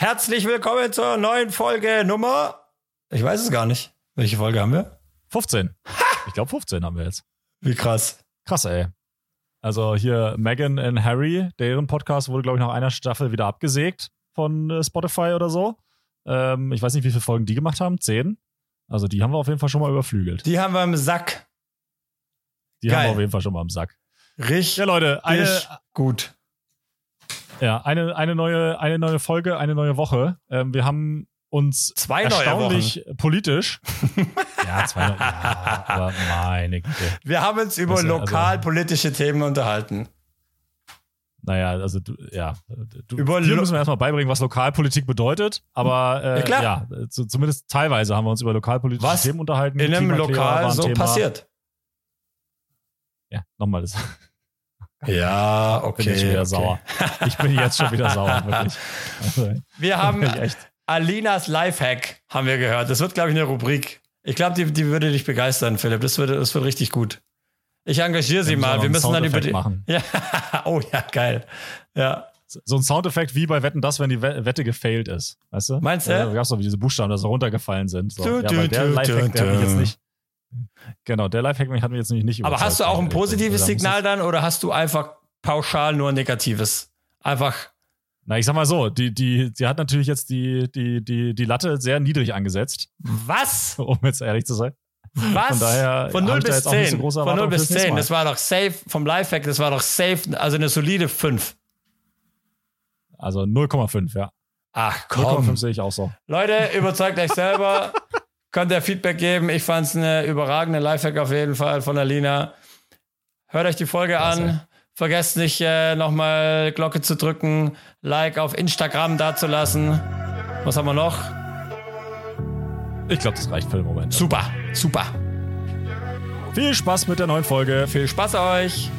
Herzlich willkommen zur neuen Folge Nummer. Ich weiß es gar nicht. Welche Folge haben wir? 15. Ich glaube 15 haben wir jetzt. Wie krass. Krass, ey. Also hier Megan und Harry, deren Podcast wurde, glaube ich, nach einer Staffel wieder abgesägt von äh, Spotify oder so. Ähm, ich weiß nicht, wie viele Folgen die gemacht haben. Zehn. Also die haben wir auf jeden Fall schon mal überflügelt. Die haben wir im Sack. Die Geil. haben wir auf jeden Fall schon mal im Sack. Richtig Ja, Leute, eine, gut. Ja, eine, eine, neue, eine neue Folge, eine neue Woche. Ähm, wir haben uns Zwei erstaunlich politisch. ja, zwei neue. Ja, aber meine Güte. Wir haben uns über ja- also- lokalpolitische Themen unterhalten. Naja, also du, ja, du, Über dir müssen wir erstmal beibringen, was Lokalpolitik bedeutet, aber äh, Ja, ja, zu, zumindest teilweise haben wir uns über lokalpolitische Was Themen unterhalten. In einem Lokal so Thema. passiert. Ja, nochmal, das Ja, bin okay. ich schon wieder okay. sauer. Ich bin jetzt schon wieder sauer, wirklich. Also, Wir haben bin ich echt. Alinas Lifehack, haben wir gehört. Das wird, glaube ich, eine Rubrik. Ich glaube, die, die würde dich begeistern, Philipp. Das wird, das wird richtig gut. Ich engagiere sie mal. Wir müssen dann über die. machen. Ja. Oh ja, geil. Ja. So ein Soundeffekt wie bei Wetten das, wenn die We- Wette gefailt ist. Weißt du? Meinst du? Da gab es doch wie diese Buchstaben, die so runtergefallen sind. So. Du, ja, du, weil der du, Lifehack, der hat mich du. jetzt nicht. Genau, der Lifehack hat mich jetzt nämlich nicht Aber überzeugt. hast du auch ein Also, positives ich- Signal dann oder hast du einfach pauschal nur ein negatives? Einfach. Na, ich sag mal so, die, die, sie hat natürlich jetzt die, die, die, die Latte sehr niedrig angesetzt, Was? um jetzt ehrlich zu sein. Was? Von daher Von hab 0 ich da bis jetzt auch nicht so 10. große Von 0 Erwartungen bis fürs nächste 10. Mal. Das war doch safe vom Lifehack, das war doch safe, also eine solide 5. Also 0,5, ja. Ach 0,5 sehe ich auch so. Leute, überzeugt euch selber. Könnt ihr Feedback geben. Ich fand es eine überragende Lifehack auf jeden Fall von Alina. Hört euch die Folge Klasse. an. Vergesst nicht, äh, nochmal Glocke zu drücken, Like auf Instagram dazulassen. Was haben wir noch? Ich glaube, das reicht für den Moment. Super, super. Viel Spaß mit der neuen Folge. Viel Spaß euch.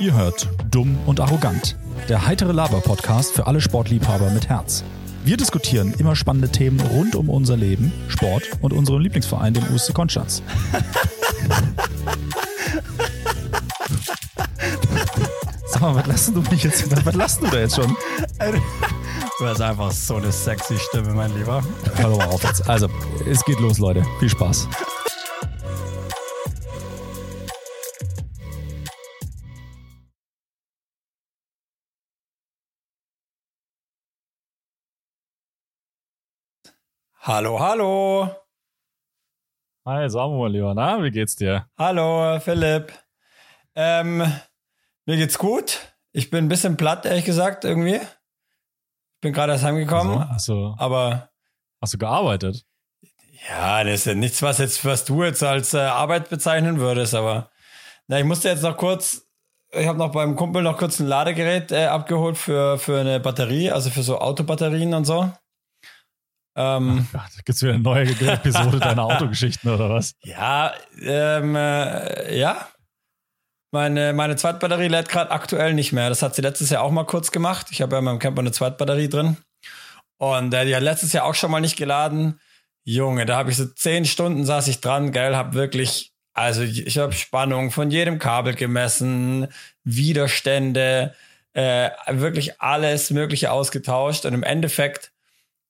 Ihr hört Dumm und Arrogant, der heitere Laber-Podcast für alle Sportliebhaber mit Herz. Wir diskutieren immer spannende Themen rund um unser Leben, Sport und unseren Lieblingsverein, den USC Konstanz. Sag mal, was lassen du mich jetzt? Was lassen du da jetzt schon? Du hast einfach so eine sexy Stimme, mein Lieber. Hör doch mal auf jetzt. Also, es geht los, Leute. Viel Spaß. Hallo, hallo. Hi, Samuel, lieber. Na, wie geht's dir? Hallo, Philipp. Ähm, mir geht's gut. Ich bin ein bisschen platt, ehrlich gesagt, irgendwie. Ich bin gerade erst heimgekommen, Also, hast, du, aber hast du gearbeitet? ja, das ist ja nichts, was jetzt, was du jetzt als äh, Arbeit bezeichnen würdest, aber na, ich musste jetzt noch kurz, ich habe noch beim Kumpel noch kurz ein Ladegerät äh, abgeholt für, für eine Batterie, also für so Autobatterien und so. Ähm, Ja, da gibt's wieder eine neue Episode deiner Autogeschichten oder was? Ja, ähm, äh, ja. Meine, meine Zweitbatterie lädt gerade aktuell nicht mehr. Das hat sie letztes Jahr auch mal kurz gemacht. Ich habe ja in meinem Camper eine Zweitbatterie drin. Und äh, die hat letztes Jahr auch schon mal nicht geladen. Junge, da habe ich so zehn Stunden saß ich dran, geil, habe wirklich, also ich habe Spannung von jedem Kabel gemessen, Widerstände, äh, wirklich alles Mögliche ausgetauscht. Und im Endeffekt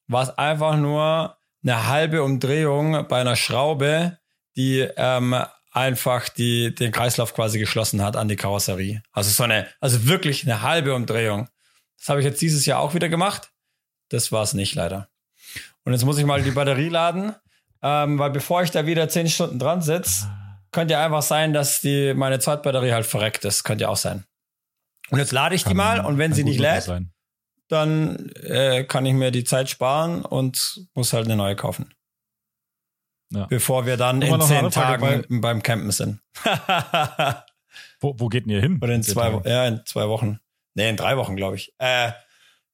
war es einfach nur eine halbe Umdrehung bei einer Schraube, die ähm, einfach die, den Kreislauf quasi geschlossen hat an die Karosserie. Also so eine, also wirklich eine halbe Umdrehung. Das habe ich jetzt dieses Jahr auch wieder gemacht. Das war es nicht leider. Und jetzt muss ich mal die Batterie laden, ähm, weil bevor ich da wieder zehn Stunden dran sitze, könnte ja einfach sein, dass die meine Zweitbatterie halt verreckt ist. Könnte ja auch sein. Und jetzt lade ich die mal und wenn kann sie nicht lädt, sein. Dann äh, kann ich mir die Zeit sparen und muss halt eine neue kaufen. Ja. Bevor wir dann Guck mal, in zehn Tagen beim Campen sind. Wo, wo geht denn ihr hin? Oder in zwei, Tage? ja, in zwei Wochen. Nee, in drei Wochen, glaube ich. Äh,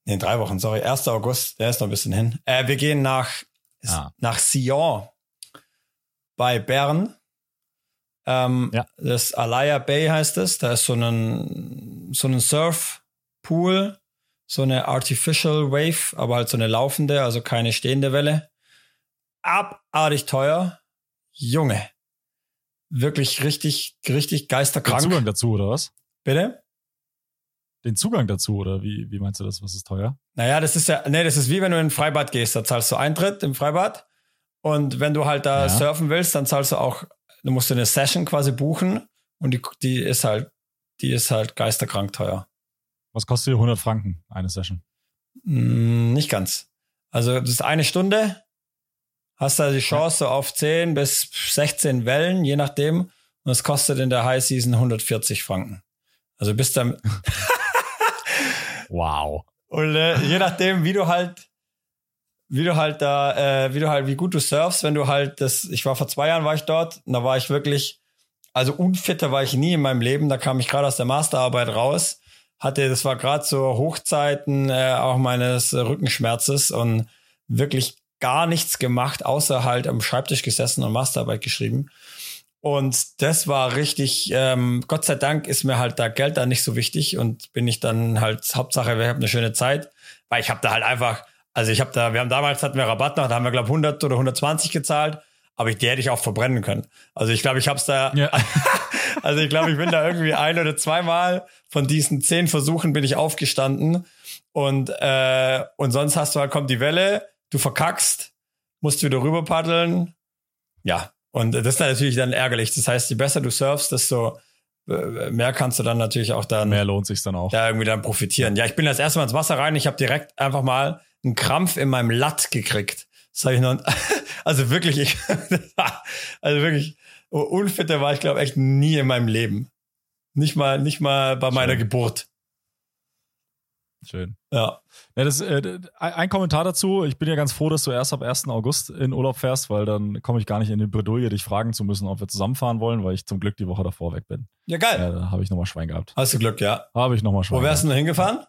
nee, in drei Wochen, sorry. 1. August, der ist noch ein bisschen hin. Äh, wir gehen nach, Ah. nach Sion bei Bern. Ähm, Ja. Das Alaya Bay heißt es. Da ist so ein, so ein Surfpool, so eine Artificial Wave, aber halt so eine laufende, also keine stehende Welle. Abartig teuer. Junge. wirklich richtig, richtig Den geisterkrank. Zugang dazu, oder was? Bitte? Den Zugang dazu, oder wie, wie meinst du das? Was ist teuer? Naja, das ist ja, nee, das ist wie wenn du in ein Freibad gehst. Da zahlst du Eintritt im Freibad. Und wenn du halt da Ja. surfen willst, dann zahlst du auch, du musst eine Session quasi buchen. Und die, die ist halt, die ist halt geisterkrank teuer. Was kostet hier 100 Franken, eine Session? Mm, nicht ganz. Also, das ist eine Stunde. Hast da die Chance so auf 10 bis 16 Wellen, je nachdem. Und es kostet in der High Season 140 Franken. Also bist dann, Wow. Und äh, je nachdem, wie du halt, wie du halt da, äh, wie du halt, wie gut du surfst, wenn du halt das, ich war vor zwei Jahren war ich dort, und da war ich wirklich, also unfitter war ich nie in meinem Leben, da kam ich gerade aus der Masterarbeit raus, hatte, das war gerade so Hochzeiten äh, auch meines Rückenschmerzes und wirklich gar nichts gemacht, außer halt am Schreibtisch gesessen und Masterarbeit geschrieben. Und das war richtig, ähm, Gott sei Dank ist mir halt da Geld da nicht so wichtig und bin ich dann halt, Hauptsache, wir haben eine schöne Zeit, weil ich habe da halt einfach, also ich habe da, wir haben damals hatten wir Rabatt noch, da haben wir glaube 100 oder 120 gezahlt, aber ich, die hätte ich auch verbrennen können. Also ich glaube, ich habe es da, Ja. also ich glaube, ich bin da irgendwie ein oder zweimal von diesen zehn Versuchen bin ich aufgestanden und äh, und sonst hast du halt kommt die Welle, du verkackst, musst wieder rüber paddeln, ja. Und das ist dann natürlich dann ärgerlich. Das heißt, je besser du surfst, desto äh, mehr kannst du dann natürlich auch dann Mehr lohnt sich dann auch. da irgendwie dann profitieren. Ja, ich bin das erste Mal ins Wasser rein. Ich habe direkt einfach mal einen Krampf in meinem Latt gekriegt. Das habe ich noch. Also wirklich, ich, also wirklich unfitter war ich glaube echt nie in meinem Leben. Nicht mal, nicht mal bei meiner Schön. Geburt. Schön. Ja. Ja, das, äh, ein Kommentar dazu. Ich bin ja ganz froh, dass du erst ab 1. August in Urlaub fährst, weil dann komme ich gar nicht in die Bredouille, dich fragen zu müssen, ob wir zusammenfahren wollen, weil ich zum Glück die Woche davor weg bin. Ja, geil. Ja, da habe ich nochmal Schwein gehabt. Hast du Glück, ja. Habe ich nochmal Schwein Wo wärst du noch hingefahren?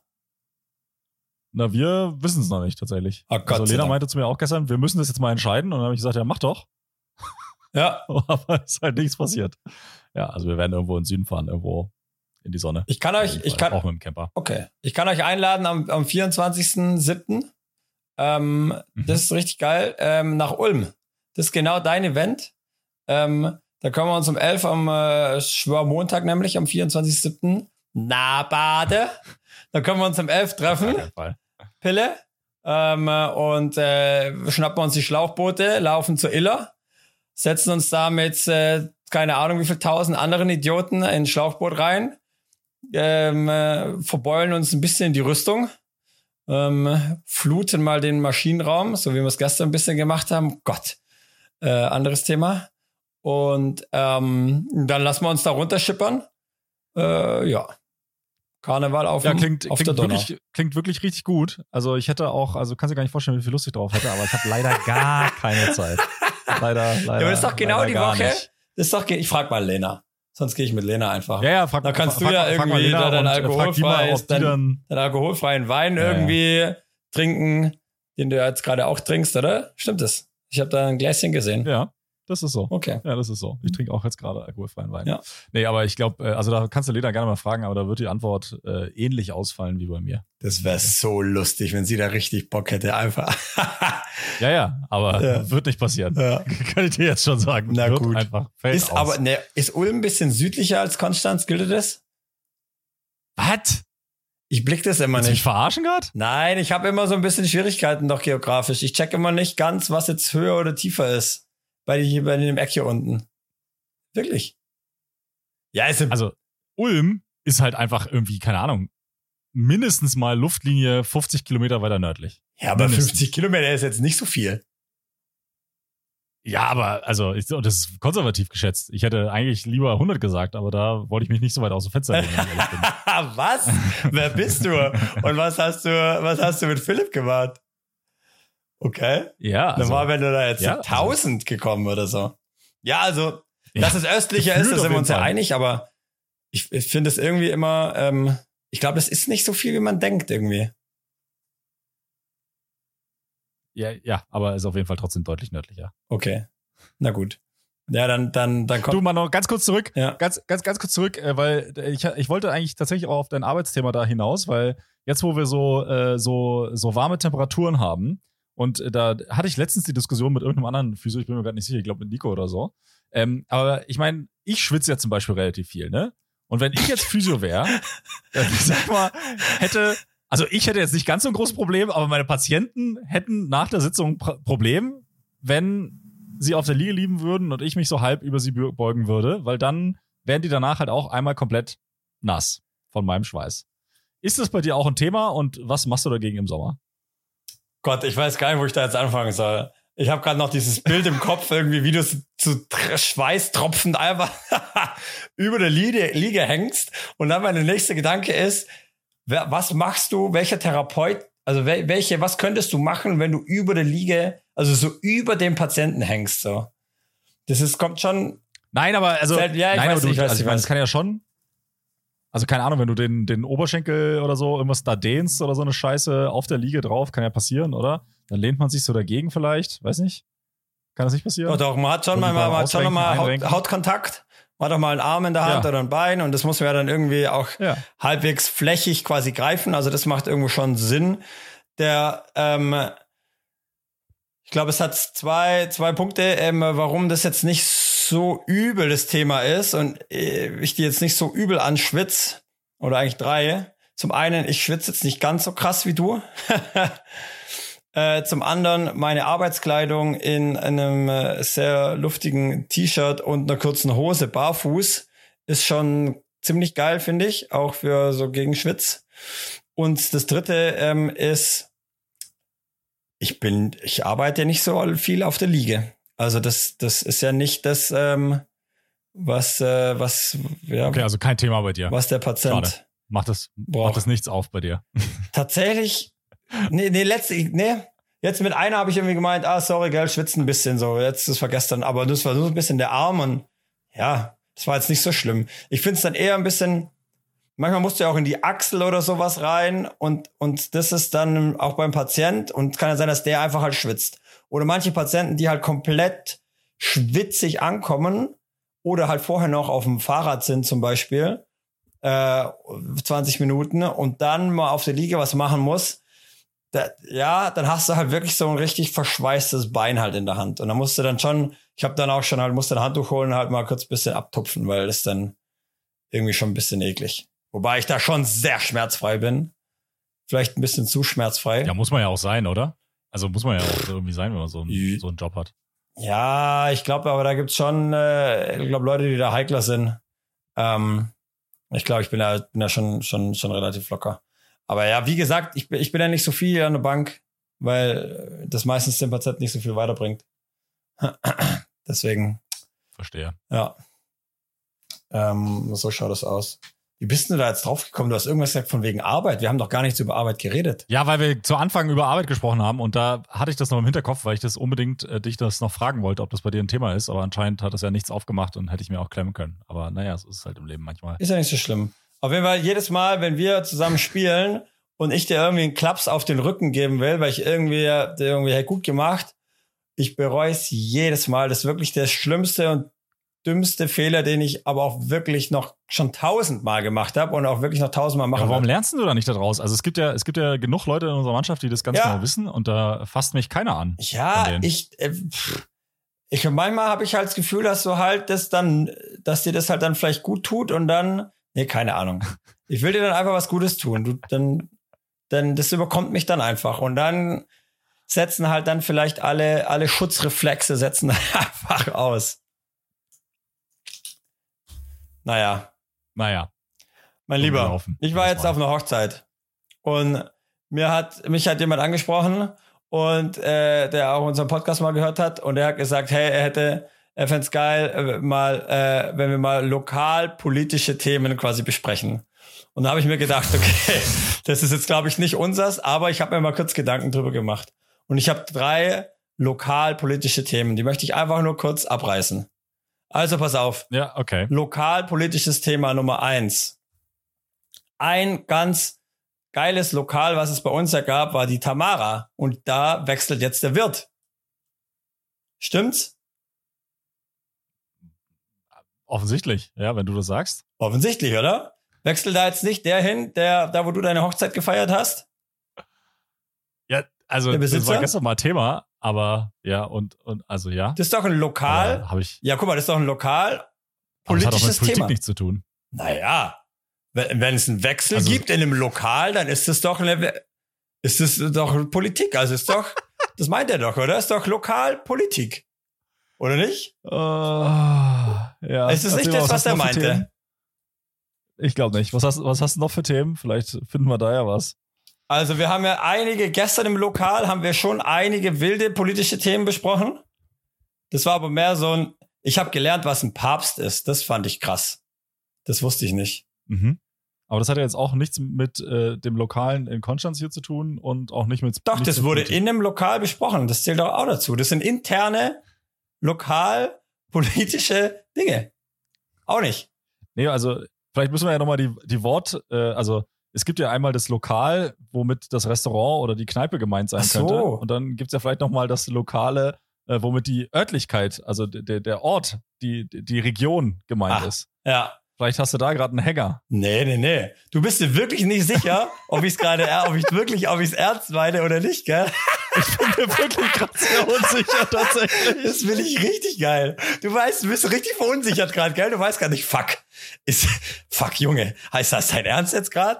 Na, wir wissen es noch nicht tatsächlich. Oh, Gott also Lena meinte zu mir auch gestern, wir müssen das jetzt mal entscheiden. Und dann habe ich gesagt, ja, mach doch. Ja. Aber es ist halt nichts passiert. Ja, also wir werden irgendwo in den Süden fahren, irgendwo in die Sonne. Ich kann euch, ich kann, Auch mit dem Camper. Okay. Ich kann euch einladen am, am 24.07. Ähm, Mhm. Das ist richtig geil. Ähm, nach Ulm. Das ist genau dein Event. Ähm, da können wir uns um 11 am äh, Schwörmontag, nämlich am 24.07. Na, Bade. Da können wir uns um 11 Auf treffen. Pille. Ähm, und äh, schnappen uns die Schlauchboote, laufen zur Iller, setzen uns da mit, äh, keine Ahnung, wie viel tausend anderen Idioten in ein Schlauchboot rein, ähm, äh, verbeulen uns ein bisschen in die Rüstung, ähm, fluten mal den Maschinenraum, so wie wir es gestern ein bisschen gemacht haben. Gott, äh, anderes Thema. Und ähm, dann lassen wir uns da runterschippern. Äh, ja. Karneval auf, Ja, klingt, auf klingt, der Donau. wirklich, klingt wirklich richtig gut. Also ich hätte auch, also kannst du gar nicht vorstellen, wie viel Lust ich drauf hätte, aber ich habe leider gar keine Zeit. Leider, leider. Ja, aber das ist doch genau die Woche. nicht. Das ist doch, ich frag mal Lena. Sonst gehe ich mit Lena einfach. Ja, ja, frag, Da kannst frag, du ja frag, frag irgendwie Lena da dein und, äh, frag die mal, alkoholfreies- ob die dein- dann, Den alkoholfreien Wein Ja, ja. irgendwie trinken, den du jetzt gerade auch trinkst, oder? Stimmt das? Ich habe da ein Gläschen gesehen. ja, das ist so. Okay. Ja, das ist so. Ich trinke auch jetzt gerade alkoholfreien Wein. Ja. Nee, aber ich glaube, also da kannst du Lena gerne mal fragen, aber da wird die Antwort äh, ähnlich ausfallen wie bei mir. Das wäre so lustig, wenn sie da richtig Bock hätte, einfach. Ja, ja, aber Ja. wird nicht passieren. ja. Kann ich dir jetzt schon sagen. Na wird gut. Einfach fällt Ist aus. aber, ne, ist Ulm ein bisschen südlicher als Konstanz? Gilt das? Was? Ich blick das immer Willst du mich nicht. verarschen gerade? Nein, ich habe immer so ein bisschen Schwierigkeiten doch geografisch. Ich check immer nicht ganz, was jetzt höher oder tiefer ist. Bei, die, bei dem Eck hier unten. Wirklich. Ja, ist Also, Ulm ist halt einfach irgendwie, keine Ahnung, mindestens mal Luftlinie 50 Kilometer weiter nördlich. ja, aber mindestens. 50 Kilometer ist jetzt nicht so viel. Ja, aber also ich, das ist konservativ geschätzt. Ich hätte eigentlich lieber 100 gesagt, aber da wollte ich mich nicht so weit aus dem Fenster bin. was? Wer bist du? Und was hast du, was hast du mit Philipp gemacht? Okay. Ja, also, Normal, wenn du da jetzt ja, zu also- 1000 gekommen oder so. Ja, also, Ja, dass es östlicher ist, da sind wir uns ja einig, aber ich, ich finde es irgendwie immer, ähm, ich glaube, das ist nicht so viel, wie man denkt irgendwie. ja, ja, aber ist auf jeden Fall trotzdem deutlich nördlicher. Okay. Na gut. Ja, dann, dann, dann kommt. Du, mal noch ganz kurz zurück. Ja. Ganz, ganz, ganz kurz zurück, äh, weil ich, ich wollte eigentlich tatsächlich auch auf dein Arbeitsthema da hinaus, weil jetzt, wo wir so, äh, so, so warme Temperaturen haben, und äh, da hatte ich letztens die Diskussion mit irgendeinem anderen Physio, ich bin mir gerade nicht sicher, ich glaube mit Nico oder so, Ähm, aber ich meine, ich schwitze ja zum Beispiel relativ viel, ne? Und wenn ich jetzt Physio wäre, sag mal, hätte, also ich hätte jetzt nicht ganz so ein großes Problem, aber meine Patienten hätten nach der Sitzung ein Problem, wenn sie auf der Liege liegen würden und ich mich so halb über sie beugen würde, weil dann wären die danach halt auch einmal komplett nass von meinem Schweiß. Ist das bei dir auch ein Thema und was machst du dagegen im Sommer? Gott, ich weiß gar nicht, wo ich da jetzt anfangen soll. Ich habe gerade noch dieses Bild im Kopf, irgendwie, wie du zu, Schweißtropfen einfach über der Liege, Liege hängst. Und dann meine nächste Gedanke ist, wer, was machst du, welcher Therapeut, also welche, was könntest du machen, wenn du über der Liege, also so über dem Patienten hängst, so? Das ist, kommt schon. Nein, aber also, ja, nein, aber du, nicht, also ich meine, das kann ja schon, also keine Ahnung, wenn du den, den Oberschenkel oder so irgendwas da dehnst oder so eine Scheiße auf der Liege drauf, kann ja passieren, oder? Dann lehnt man sich so dagegen vielleicht, weiß nicht. Kann das nicht passieren? Doch, doch man hat schon mal, man hat schon mal Haut, Hautkontakt. Man hat doch mal einen Arm in der Hand ja. oder ein Bein und das muss man ja dann irgendwie auch ja. halbwegs flächig quasi greifen. Also das macht irgendwo schon Sinn. Der, ähm, ich glaube, es hat zwei, zwei Punkte, ähm, warum das jetzt nicht so übel das Thema ist und äh, ich die jetzt nicht so übel anschwitz oder eigentlich drei. Zum einen, ich schwitze jetzt nicht ganz so krass wie du. äh, zum anderen meine Arbeitskleidung in einem äh, sehr luftigen T-Shirt und einer kurzen Hose barfuß ist schon ziemlich geil, finde ich, auch für so gegen Schwitz. Und das dritte ähm, ist, ich bin, ich arbeite nicht so viel auf der Liege. Also das, das ist ja nicht das, ähm, was, äh, was, ja. Okay, also kein Thema bei dir. Was der Patient. Schade. Macht das, macht das nichts auf bei dir? Tatsächlich, nee, nee, letztlich, nee. Jetzt mit einer habe ich irgendwie gemeint, ah, sorry, gell, schwitzt ein bisschen so. Jetzt, das war gestern, aber das war so ein bisschen der Arm und ja, das war jetzt nicht so schlimm. Ich finde es dann eher ein bisschen, manchmal musst du ja auch in die Achsel oder sowas rein und, und das ist dann auch beim Patient und kann ja sein, dass der einfach halt schwitzt. Oder manche Patienten, die halt komplett schwitzig ankommen oder halt vorher noch auf dem Fahrrad sind zum Beispiel, äh, 20 Minuten und dann mal auf der Liege was machen muss, da, ja, dann hast du halt wirklich so ein richtig verschweißtes Bein halt in der Hand. Und dann musst du dann schon, ich habe dann auch schon halt, musste ein Handtuch holen halt mal kurz ein bisschen abtupfen, weil das dann irgendwie schon ein bisschen eklig. Wobei ich da schon sehr schmerzfrei bin. Vielleicht ein bisschen zu schmerzfrei. Ja, muss man ja auch sein, oder? Also muss man ja auch irgendwie sein, wenn man so einen, so einen Job hat. Ja, ich glaube, aber da gibt's schon, äh, ich glaube, Leute, die da heikler sind. Ähm, ich glaube, ich bin da, bin da schon, schon, schon relativ locker. Aber ja, wie gesagt, ich, ich bin ja nicht so viel an der Bank, weil das meistens dem Patienten nicht so viel weiterbringt. Deswegen. Verstehe. Ja. Ähm, so schaut das aus. Wie bist du da jetzt drauf gekommen? Du hast irgendwas gesagt von wegen Arbeit. Wir haben doch gar nichts über Arbeit geredet. Ja, weil wir zu Anfang über Arbeit gesprochen haben und da hatte ich das noch im Hinterkopf, weil ich das unbedingt äh, dich das noch fragen wollte, ob das bei dir ein Thema ist. Aber anscheinend hat das ja nichts aufgemacht und hätte ich mir auch klemmen können. Aber naja, so ist es halt im Leben manchmal. Ist ja nicht so schlimm. Auf jeden Fall, jedes Mal, wenn wir zusammen spielen und ich dir irgendwie einen Klaps auf den Rücken geben will, weil ich irgendwie, der irgendwie hey, gut gemacht, ich bereue es jedes Mal. Das ist wirklich der schlimmste und dümmste Fehler, den ich aber auch wirklich noch schon tausendmal gemacht habe und auch wirklich noch tausendmal machen. Aber warum lernst du da nicht daraus? Also es gibt ja, es gibt ja genug Leute in unserer Mannschaft, die das ganz ja. genau wissen und da fasst mich keiner an. Ja, ich, äh, ich manchmal habe ich halt das Gefühl, dass du halt das dann, dass dir das halt dann vielleicht gut tut und dann, nee, keine Ahnung. Ich will dir dann einfach was Gutes tun. Du, dann, dann, das überkommt mich dann einfach und dann setzen halt dann vielleicht alle, alle Schutzreflexe setzen einfach aus. Naja. Naja. Mein Lieber, ich war jetzt auf einer Hochzeit und mir hat, mich hat jemand angesprochen und äh, der auch unseren Podcast mal gehört hat und er hat gesagt, hey, er hätte, er fände es geil, äh, mal, äh, wenn wir mal lokal politische Themen quasi besprechen. Und da habe ich mir gedacht, okay, das ist jetzt, glaube ich, nicht unsers, aber ich habe mir mal kurz Gedanken drüber gemacht. Und ich habe drei lokal politische Themen, die möchte ich einfach nur kurz abreißen. Also pass auf. Ja, okay. Lokalpolitisches Thema Nummer eins. Ein ganz geiles Lokal, was es bei uns ja gab, war die Tamara. Und da wechselt jetzt der Wirt. Stimmt's? Offensichtlich, ja, wenn du das sagst. Offensichtlich, oder? Wechselt da jetzt nicht der hin, der, da wo du deine Hochzeit gefeiert hast? Ja, also das war gestern mal Thema, Aber ja, und, und also ja. Das ist doch ein lokal. Habe ich. Ja, guck mal, das ist doch ein lokal politisches das hat auch mit Politik Thema. nichts zu tun. Naja, wenn, wenn es einen Wechsel Also- gibt in einem Lokal, dann ist es doch eine, ist es doch Politik. Also ist doch, das meint er doch, oder? Ist doch Lokalpolitik. Oder nicht? Äh, ja. Ist es nicht das, was du er meinte? Ich glaube nicht. Was hast, was hast du noch für Themen? Vielleicht finden wir da ja was. Also wir haben ja einige, gestern im Lokal haben wir schon einige wilde politische Themen besprochen. Das war aber mehr so ein, ich habe gelernt, was ein Papst ist. Das fand ich krass. Das wusste ich nicht. Mhm. Aber das hat ja jetzt auch nichts mit äh, dem Lokalen in Konstanz hier zu tun und auch nicht mit. Doch, das wurde in einem Lokal besprochen. Das zählt doch auch dazu. Das sind interne, lokal politische Dinge. Auch nicht. Nee, also vielleicht müssen wir ja nochmal die, die Wort, äh, also es gibt ja einmal das Lokal, womit das Restaurant oder die Kneipe gemeint sein Ach so. könnte. Und dann gibt's ja vielleicht nochmal das Lokale, äh, womit die Örtlichkeit, also der, der Ort, die, die Region gemeint Ah. ist. Ja. Vielleicht hast du da gerade einen Hänger. Nee, nee, nee. Du bist dir wirklich nicht sicher, ob ich es gerade, ob ich wirklich, ob ich es ernst meine oder nicht, gell? Ich bin mir wirklich gerade sehr unsicher tatsächlich. Das will ich richtig geil. Du weißt, du bist richtig verunsichert gerade, gell? Du weißt gar nicht, fuck. Ist, fuck, Junge. Heißt das dein Ernst jetzt gerade?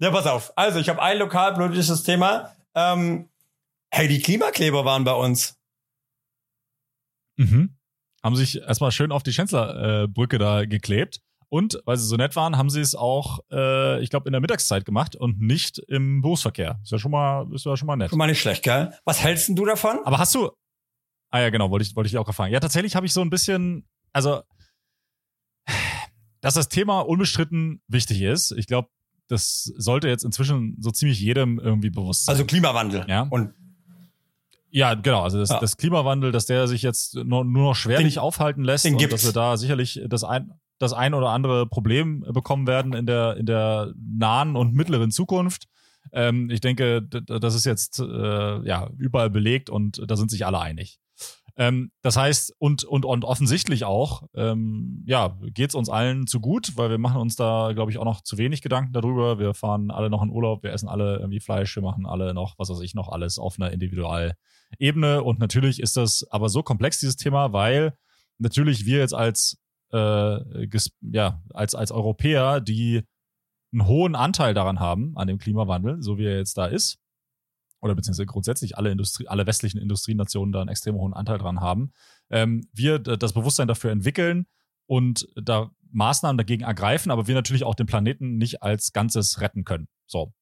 Ja, pass auf. Also, ich habe ein lokalpolitisches Thema. Ähm, hey, die Klimakleber waren bei uns. Mhm. Haben sich erstmal schön auf die Schänzlerbrücke äh, da geklebt. Und weil sie so nett waren, haben sie es auch, äh, ich glaube, in der Mittagszeit gemacht und nicht im Berufsverkehr. Ist ja schon mal, ist ja schon mal nett. Schon mal nicht schlecht, gell? Was hältst denn du davon? Aber hast du. Ah ja, genau, wollte ich, wollte ich auch gefragt. Ja, tatsächlich habe ich so ein bisschen, also, dass das Thema unbestritten wichtig ist. Ich glaube, das sollte jetzt inzwischen so ziemlich jedem irgendwie bewusst sein. Also Klimawandel. Ja. Und Ja, genau. Also das, Ja. das Klimawandel, dass der sich jetzt nur, nur noch schwerlich Den- aufhalten lässt und gibt's. dass wir da sicherlich das ein, das ein oder andere Problem bekommen werden in der, in der nahen und mittleren Zukunft. Ähm, ich denke, das ist jetzt äh, ja überall belegt und da sind sich alle einig. Ähm, das heißt, und, und, und offensichtlich auch, ähm, ja, geht's uns allen zu gut, weil wir machen uns da, glaube ich, auch noch zu wenig Gedanken darüber. Wir fahren alle noch in Urlaub, wir essen alle irgendwie Fleisch, wir machen alle noch, was weiß ich, noch alles auf einer Individualebene. Und natürlich ist das aber so komplex, dieses Thema, weil natürlich wir jetzt als, äh, ja, als, als Europäer, die einen hohen Anteil daran haben, an dem Klimawandel, so wie er jetzt da ist, oder beziehungsweise grundsätzlich alle Industrie, alle westlichen Industrienationen da einen extrem hohen Anteil dran haben, ähm, wir das Bewusstsein dafür entwickeln und da Maßnahmen dagegen ergreifen, aber wir natürlich auch den Planeten nicht als Ganzes retten können. So.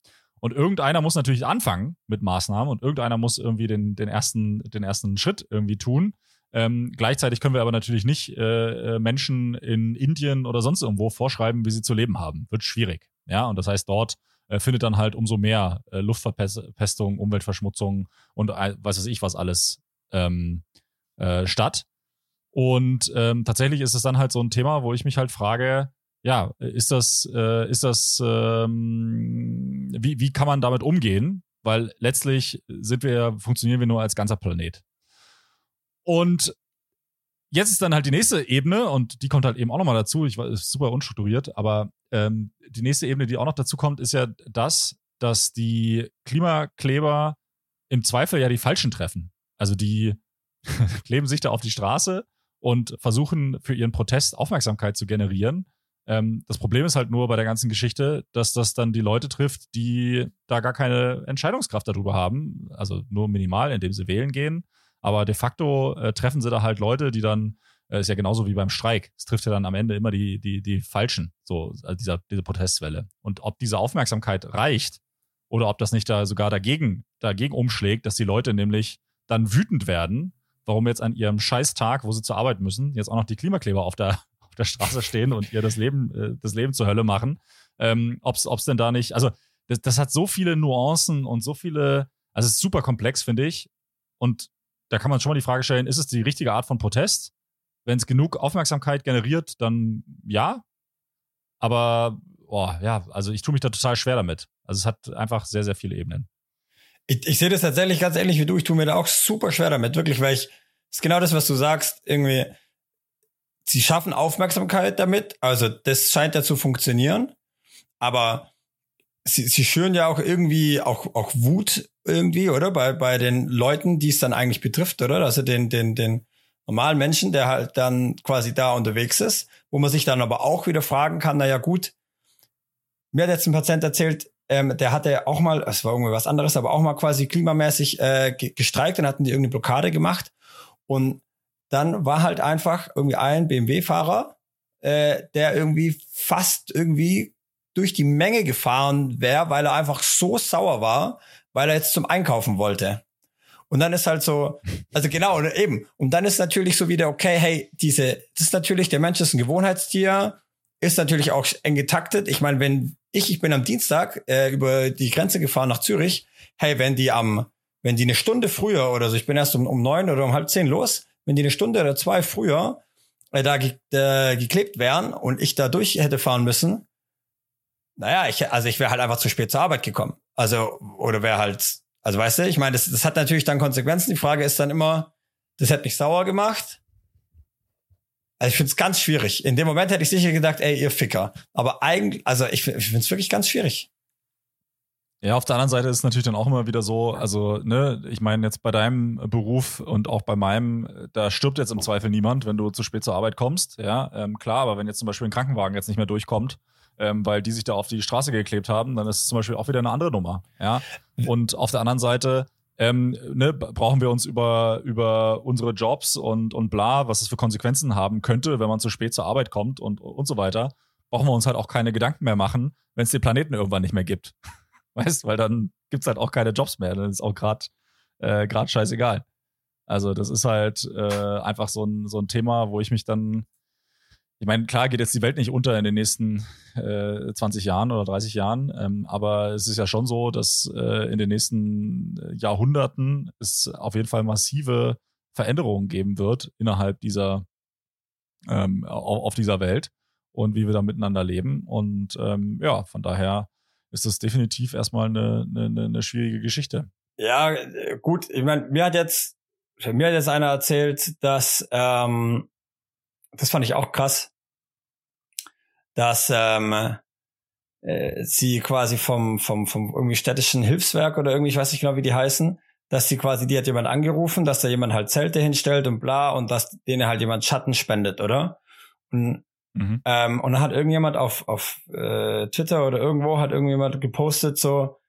Und irgendeiner muss natürlich anfangen mit Maßnahmen und irgendeiner muss irgendwie den, den, ersten, den ersten Schritt irgendwie tun. Ähm, gleichzeitig können wir aber natürlich nicht äh, äh, Menschen in Indien oder sonst irgendwo vorschreiben, wie sie zu leben haben. Wird schwierig. Ja, und das heißt, dort äh, findet dann halt umso mehr äh, Luftverpestung, Umweltverschmutzung und äh, weiß ich was alles ähm, äh, statt. Und ähm, tatsächlich ist es dann halt so ein Thema, wo ich mich halt frage, ja, ist das, äh, ist das, ähm, wie, wie kann man damit umgehen? Weil letztlich sind wir, funktionieren wir nur als ganzer Planet. Und jetzt ist dann halt die nächste Ebene und die kommt halt eben auch nochmal dazu. Ich weiß, ist super unstrukturiert, aber ähm, die nächste Ebene, die auch noch dazu kommt, ist ja das, dass die Klimakleber im Zweifel ja die Falschen treffen. Also die kleben sich da auf die Straße und versuchen für ihren Protest Aufmerksamkeit zu generieren. Ähm, das Problem ist halt nur bei der ganzen Geschichte, dass das dann die Leute trifft, die da gar keine Entscheidungskraft darüber haben. Also nur minimal, indem sie wählen gehen. Aber de facto äh, treffen sie da halt Leute, die dann, äh, ist ja genauso wie beim Streik. Es trifft ja dann am Ende immer die, die, die Falschen, so, also dieser, diese Protestwelle. Und ob diese Aufmerksamkeit reicht oder ob das nicht da sogar dagegen, dagegen umschlägt, dass die Leute nämlich dann wütend werden, warum jetzt an ihrem Scheißtag, wo sie zur Arbeit müssen, jetzt auch noch die Klimakleber auf der, auf der Straße stehen und ihr das Leben, äh, das Leben zur Hölle machen. Ähm, ob's, ob's denn da nicht, also das, das hat so viele Nuancen und so viele, also es ist super komplex, finde ich. Und da kann man schon mal die Frage stellen, ist es die richtige Art von Protest? Wenn es genug Aufmerksamkeit generiert, dann ja. Aber, oh, ja, also ich tue mich da total schwer damit. Also es hat einfach sehr, sehr viele Ebenen. ich, ich sehe das tatsächlich ganz ähnlich wie du. Ich tue mir da auch super schwer damit, wirklich, weil ich, ist genau das, was du sagst, irgendwie, sie schaffen Aufmerksamkeit damit. Also, das scheint ja zu funktionieren. Aber sie, sie schüren ja auch irgendwie auch, auch Wut irgendwie, oder? Bei, bei den Leuten, die es dann eigentlich betrifft, oder? Also den, den, den normalen Menschen, der halt dann quasi da unterwegs ist, wo man sich dann aber auch wieder fragen kann, na ja, gut, mir hat jetzt ein Patient erzählt, ähm, der hatte auch mal, es war irgendwie was anderes, aber auch mal quasi klimamäßig äh, gestreikt und hatten die irgendeine Blockade gemacht. Und dann war halt einfach irgendwie ein BMW-Fahrer, äh, der irgendwie fast irgendwie durch die Menge gefahren wäre, weil er einfach so sauer war, weil er jetzt zum Einkaufen wollte. Und dann ist halt so, also genau, eben. Und dann ist natürlich so wieder, okay, hey, diese, das ist natürlich, der Mensch ist ein Gewohnheitstier, ist natürlich auch eng getaktet. Ich meine, wenn ich, ich bin am Dienstag äh, über die Grenze gefahren nach Zürich. Hey, wenn die am, wenn die eine Stunde früher oder so, ich bin erst um, um neun oder um halb zehn los, wenn die eine Stunde oder zwei früher äh, da ge äh, geklebt wären und ich da durch hätte fahren müssen, naja, ich, also ich wäre halt einfach zu spät zur Arbeit gekommen. Also, oder wäre halt, also weißt du, ich meine, das, das hat natürlich dann Konsequenzen. Die Frage ist dann immer, das hätte mich sauer gemacht. Also ich finde es ganz schwierig. In dem Moment hätte ich sicher gedacht, ey, ihr Ficker. Aber eigentlich, also ich, ich finde es wirklich ganz schwierig. Ja, auf der anderen Seite ist es natürlich dann auch immer wieder so, also, ne, ich meine, jetzt bei deinem Beruf und auch bei meinem, da stirbt jetzt im Zweifel niemand, wenn du zu spät zur Arbeit kommst, ja, ähm, klar, aber wenn jetzt zum Beispiel ein Krankenwagen jetzt nicht mehr durchkommt, ähm, weil die sich da auf die Straße geklebt haben, dann ist es zum Beispiel auch wieder eine andere Nummer, ja. Und auf der anderen Seite, ähm, ne, brauchen wir uns über, über unsere Jobs und, und bla, was es für Konsequenzen haben könnte, wenn man zu spät zur Arbeit kommt und, und so weiter, brauchen wir uns halt auch keine Gedanken mehr machen, wenn es den Planeten irgendwann nicht mehr gibt. weißt, weil dann gibt's halt auch keine Jobs mehr, dann ist auch gerade äh, grad scheißegal. Also das ist halt äh, einfach so ein, so ein Thema, wo ich mich dann ich meine, klar geht jetzt die Welt nicht unter in den nächsten äh, 20 Jahren oder 30 Jahren, ähm, aber es ist ja schon so, dass äh, in den nächsten Jahrhunderten es auf jeden Fall massive Veränderungen geben wird innerhalb dieser, ähm, auf, dieser Welt und wie wir da miteinander leben. Und ähm, ja, von daher ist das definitiv erstmal eine, eine, eine schwierige Geschichte. Ja, gut, ich meine, mir hat jetzt, mir hat jetzt einer erzählt, dass ähm, das fand ich auch krass, dass ähm, äh, sie quasi vom, vom, vom irgendwie städtischen Hilfswerk oder irgendwie, ich weiß nicht genau, wie die heißen, dass sie quasi, die hat jemand angerufen, dass da jemand halt Zelte hinstellt und bla und dass denen halt jemand Schatten spendet, oder? Und, mhm. ähm, und dann hat irgendjemand auf, auf äh, Twitter oder irgendwo hat irgendjemand gepostet so,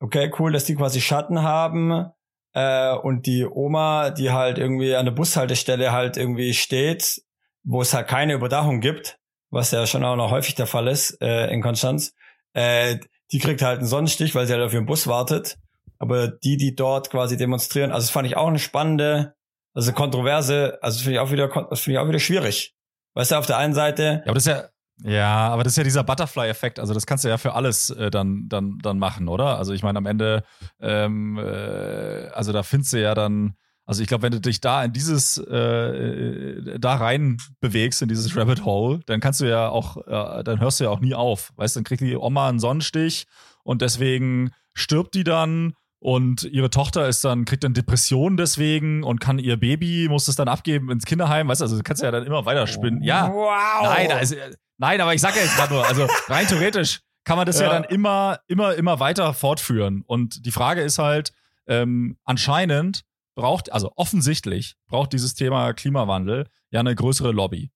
okay, cool, dass die quasi Schatten haben äh, und die Oma, die halt irgendwie an der Bushaltestelle halt irgendwie steht, wo es halt keine Überdachung gibt, was ja schon auch noch häufig der Fall ist äh, in Konstanz, äh, die kriegt halt einen Sonnenstich, weil sie halt auf ihren Bus wartet. Aber die, die dort quasi demonstrieren, also das fand ich auch eine spannende, also kontroverse, also finde ich auch wieder, finde ich auch wieder schwierig. Weißt du, auf der einen Seite. Ja, aber das ist ja, ja, aber das ist ja dieser Butterfly-Effekt. Also das kannst du ja für alles äh, dann, dann, dann machen, oder? Also ich meine, am Ende, ähm, äh, also da findest du ja dann, also ich glaube, wenn du dich da in dieses, äh, äh, da rein bewegst, in dieses Rabbit Hole, dann kannst du ja auch, äh, dann hörst du ja auch nie auf. Weißt, dann kriegt die Oma einen Sonnenstich und deswegen stirbt die dann und ihre Tochter ist dann, kriegt dann Depressionen deswegen und kann ihr Baby, muss es dann abgeben ins Kinderheim, weißt du, also du kannst ja dann immer weiter spinnen. Ja. Wow. Nein, also, nein, aber ich sag ja jetzt gerade nur, also rein theoretisch kann man das ja. ja dann immer, immer, immer weiter fortführen. Und die Frage ist halt, ähm, anscheinend braucht, also offensichtlich braucht dieses Thema Klimawandel ja eine größere Lobby.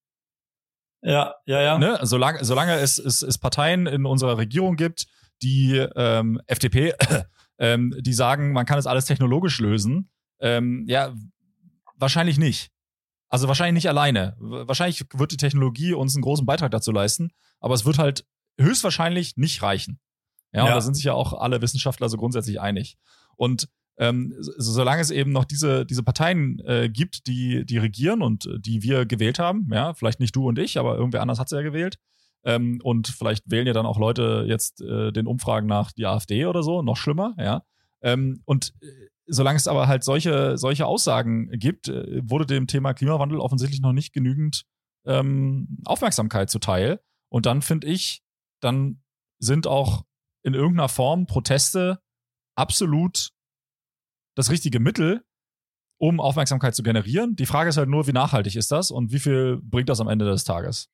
Ja, ja, ja. Ne? Solange, solange es, es, es Parteien in unserer Regierung gibt, die ähm, FDP, ähm, die sagen, man kann es alles technologisch lösen, ähm, ja, wahrscheinlich nicht. Also wahrscheinlich nicht alleine. Wahrscheinlich wird die Technologie uns einen großen Beitrag dazu leisten, aber es wird halt höchstwahrscheinlich nicht reichen. Ja, ja. und da sind sich ja auch alle Wissenschaftler so grundsätzlich einig. Und ähm, solange es eben noch diese, diese Parteien äh, gibt, die, die regieren und äh, die wir gewählt haben, ja, vielleicht nicht du und ich, aber irgendwer anders hat sie ja gewählt. Ähm, und vielleicht wählen ja dann auch Leute jetzt äh, den Umfragen nach die AfD oder so, noch schlimmer, ja. Ähm, und äh, solange es aber halt solche, solche Aussagen gibt, äh, wurde dem Thema Klimawandel offensichtlich noch nicht genügend ähm, Aufmerksamkeit zuteil. Und dann finde ich, dann sind auch in irgendeiner Form Proteste absolut das richtige Mittel, um Aufmerksamkeit zu generieren. Die Frage ist halt nur, wie nachhaltig ist das und wie viel bringt das am Ende des Tages?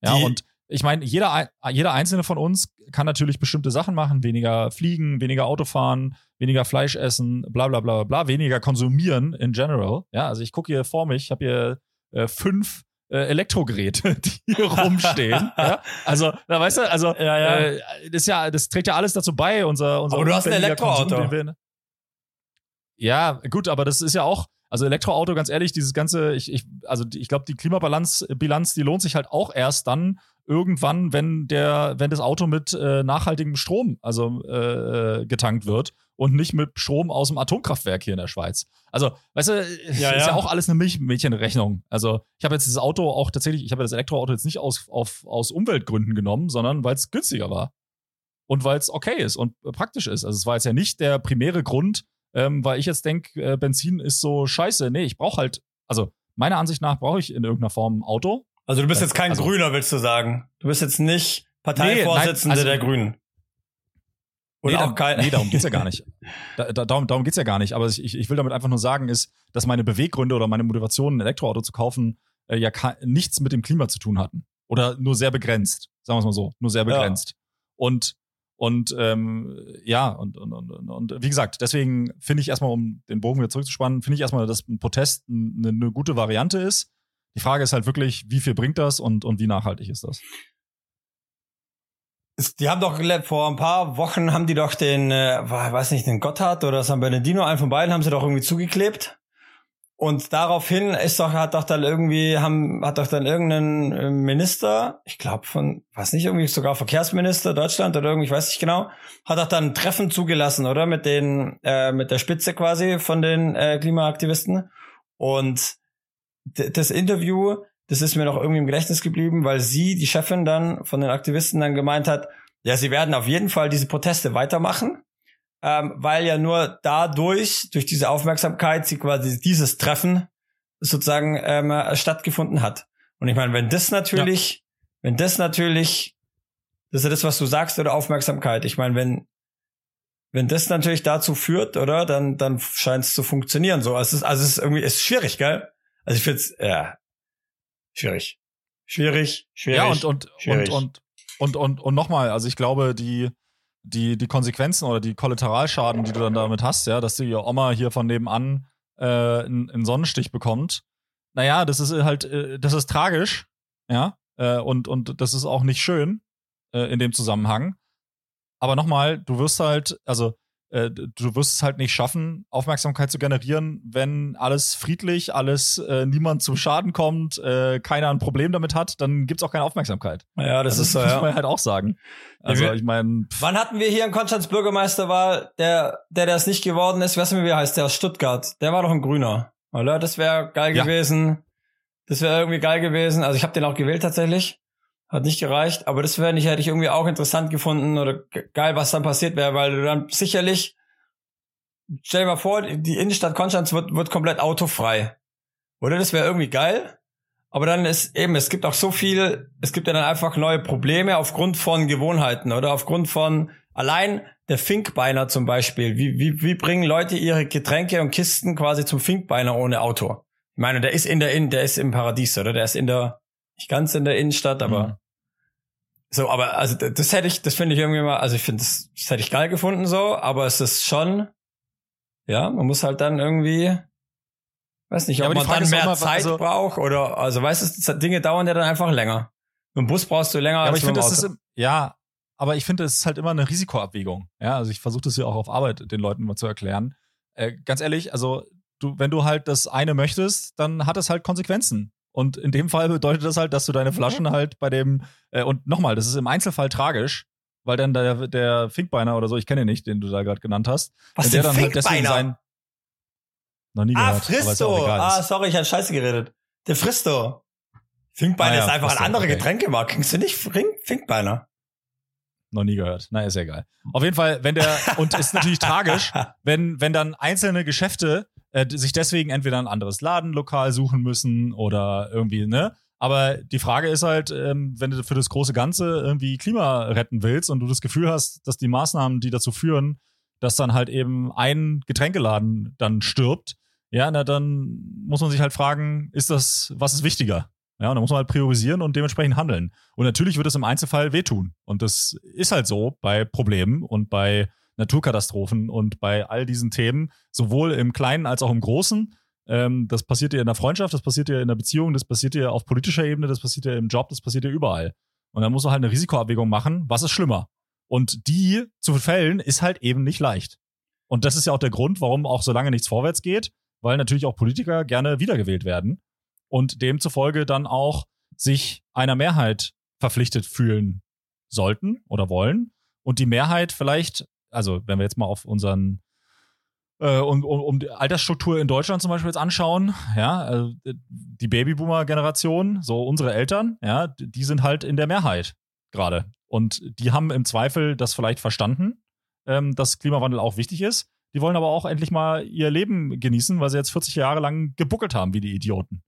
Ja, die, und ich meine, jeder, jeder einzelne von uns kann natürlich bestimmte Sachen machen, weniger fliegen, weniger Auto fahren, weniger Fleisch essen, bla bla bla bla, weniger konsumieren in general. Ja, also ich gucke hier vor mich, ich habe hier äh, fünf äh, Elektrogeräte, die hier rumstehen. ja? Also, da weißt du, also ja, ja. Äh, das ja, das trägt ja alles dazu bei, unser, unser Aber du hast ein Elektroauto. Konsum, ja, gut, aber das ist ja auch, also Elektroauto, ganz ehrlich, dieses ganze, ich, ich, also ich glaube, die Klimabilanz, Bilanz, die lohnt sich halt auch erst dann irgendwann, wenn der, wenn das Auto mit äh, nachhaltigem Strom also äh, getankt wird und nicht mit Strom aus dem Atomkraftwerk hier in der Schweiz. Also, weißt du, ja, ist ja. ja auch alles eine Milch Mädchenrechnung. Also, ich habe jetzt das Auto auch tatsächlich, ich habe das Elektroauto jetzt nicht aus, auf, aus Umweltgründen genommen, sondern weil es günstiger war. Und weil es okay ist und praktisch ist. Also, es war jetzt ja nicht der primäre Grund, ähm, weil ich jetzt denke, äh, Benzin ist so scheiße. Nee, ich brauche halt, also meiner Ansicht nach brauche ich in irgendeiner Form ein Auto. Also du bist jetzt kein also, Grüner, willst du sagen? Du bist jetzt nicht Parteivorsitzende nee, nein, also, der Grünen. Und nee, auch kein nee, darum geht's ja gar nicht. Da, da, darum, darum geht's ja gar nicht. Aber ich, ich will damit einfach nur sagen, ist, dass meine Beweggründe oder meine Motivation, ein Elektroauto zu kaufen, äh, ja nichts mit dem Klima zu tun hatten. Oder nur sehr begrenzt. Sagen wir es mal so. Nur sehr begrenzt. Ja. Und und ähm, ja, und, und, und, und wie gesagt, deswegen finde ich erstmal, um den Bogen wieder zurückzuspannen, finde ich erstmal, dass ein Protest eine, eine gute Variante ist. Die Frage ist halt wirklich, wie viel bringt das und, und wie nachhaltig ist das? Die haben doch vor ein paar Wochen haben die doch den, äh, weiß nicht, den Gotthard oder San Bernardino, einen von beiden haben sie doch irgendwie zugeklebt. Und daraufhin ist doch, hat doch dann irgendwie, haben, hat doch dann irgendein äh, Minister, ich glaube von, weiß nicht, irgendwie sogar Verkehrsminister Deutschland oder irgendwie, ich weiß nicht genau, hat doch dann ein Treffen zugelassen, oder? Mit den, äh, mit der Spitze quasi von den äh, Klimaaktivisten. Und das Interview, das ist mir noch irgendwie im Gedächtnis geblieben, weil sie, die Chefin dann von den Aktivisten dann gemeint hat, ja, sie werden auf jeden Fall diese Proteste weitermachen ähm, weil ja nur dadurch, durch diese Aufmerksamkeit, sie quasi dieses Treffen sozusagen ähm, stattgefunden hat. Und ich meine, wenn das natürlich, ja. wenn das natürlich, das ist ja das, was du sagst, oder Aufmerksamkeit. Ich meine, wenn, wenn das natürlich dazu führt, oder, dann, dann scheint es zu funktionieren. So, also es ist, also es ist irgendwie, es ist schwierig, gell? Also ich finde es, ja, schwierig. Schwierig, schwierig. Ja, und, und, schwierig. und, und, und, und, und nochmal, also ich glaube, die, die, die Konsequenzen oder die Kollateralschaden, die du dann damit hast, ja, dass die Oma hier von nebenan äh, einen, einen Sonnenstich bekommt, naja, das ist halt, äh, das ist tragisch, ja, äh, und, und das ist auch nicht schön äh, in dem Zusammenhang. Aber nochmal, du wirst halt, also äh, du wirst es halt nicht schaffen, Aufmerksamkeit zu generieren, wenn alles friedlich, alles äh, niemand zum Schaden kommt, äh, keiner ein Problem damit hat, dann gibt's auch keine Aufmerksamkeit. Ja, das, also, ist so. Das muss man halt auch sagen. Also ich meine. Wann hatten wir hier in Konstanz Bürgermeisterwahl, der, der das nicht geworden ist, weißt du, wie er heißt, der aus Stuttgart, der war doch ein Grüner. Oder? Das wäre geil ja. gewesen. Das wäre irgendwie geil gewesen. Also ich habe den auch gewählt tatsächlich. Hat nicht gereicht, aber das wäre nicht, hätte ich irgendwie auch interessant gefunden oder geil, was dann passiert wäre, weil du dann sicherlich, stell dir mal vor, die Innenstadt Konstanz wird, wird komplett autofrei. Oder? Das wäre irgendwie geil. Aber dann ist eben, es gibt auch so viel, es gibt ja dann einfach neue Probleme aufgrund von Gewohnheiten oder aufgrund von allein der Finkbeiner zum Beispiel. Wie, wie, wie bringen Leute ihre Getränke und Kisten quasi zum Finkbeiner ohne Auto? Ich meine, der ist in der, in, der ist im Paradies, oder? Der ist in der, nicht ganz in der Innenstadt, aber mhm. so, aber also das hätte ich, das finde ich irgendwie mal, also ich finde das, das hätte ich geil gefunden so, aber es ist schon, ja, man muss halt dann irgendwie, weiß nicht, ob ja, man dann mehr mal, Zeit also, braucht oder, also weißt du, Dinge dauern ja dann einfach länger. Im Bus brauchst du länger ja, aber als ich finde, das ist, ja, aber ich finde, es ist halt immer eine Risikoabwägung. Ja, also ich versuche das hier auch auf Arbeit den Leuten mal zu erklären. Äh, ganz ehrlich, also du, wenn du halt das eine möchtest, dann hat es halt Konsequenzen. Und in dem Fall bedeutet das halt, dass du deine Flaschen halt bei dem, äh, und nochmal, das ist im Einzelfall tragisch, weil dann der, der Finkbeiner oder so, ich kenne ihn nicht, den du da gerade genannt hast. Was der dann halt deswegen sein. Noch nie ah, gehört. Fristo. Ah, sorry, ich hatte Scheiße geredet. Der Fristo. Finkbeiner ah, ja, ist einfach Fristo, ein anderer okay. Getränkemarkt. Kennst du nicht Finkbeiner? Noch nie gehört. Na, ist ja egal. Auf jeden Fall, wenn der, und ist natürlich tragisch, wenn, wenn dann einzelne Geschäfte äh, sich deswegen entweder ein anderes Ladenlokal suchen müssen oder irgendwie, ne? Aber die Frage ist halt, ähm, wenn du für das große Ganze irgendwie Klima retten willst und du das Gefühl hast, dass die Maßnahmen, die dazu führen, dass dann halt eben ein Getränkeladen dann stirbt, ja, na dann muss man sich halt fragen, ist das, was ist wichtiger? Ja, und da muss man halt priorisieren und dementsprechend handeln. Und natürlich wird es im Einzelfall wehtun. Und das ist halt so bei Problemen und bei Naturkatastrophen und bei all diesen Themen, sowohl im Kleinen als auch im Großen. Ähm, das passiert dir in der Freundschaft, das passiert dir in der Beziehung, das passiert dir auf politischer Ebene, das passiert dir im Job, das passiert dir überall. Und dann musst du halt eine Risikoabwägung machen, was ist schlimmer. Und die zu fällen ist halt eben nicht leicht. Und das ist ja auch der Grund, warum auch so lange nichts vorwärts geht, weil natürlich auch Politiker gerne wiedergewählt werden und demzufolge dann auch sich einer Mehrheit verpflichtet fühlen sollten oder wollen. Und die Mehrheit vielleicht, also wenn wir jetzt mal auf unseren äh, um, um, um die Altersstruktur in Deutschland zum Beispiel jetzt anschauen, ja, also die Babyboomer-Generation, so unsere Eltern, ja, die sind halt in der Mehrheit gerade. Und die haben im Zweifel das vielleicht verstanden, ähm, dass Klimawandel auch wichtig ist. Die wollen aber auch endlich mal ihr Leben genießen, weil sie jetzt 40 Jahre lang gebuckelt haben wie die Idioten.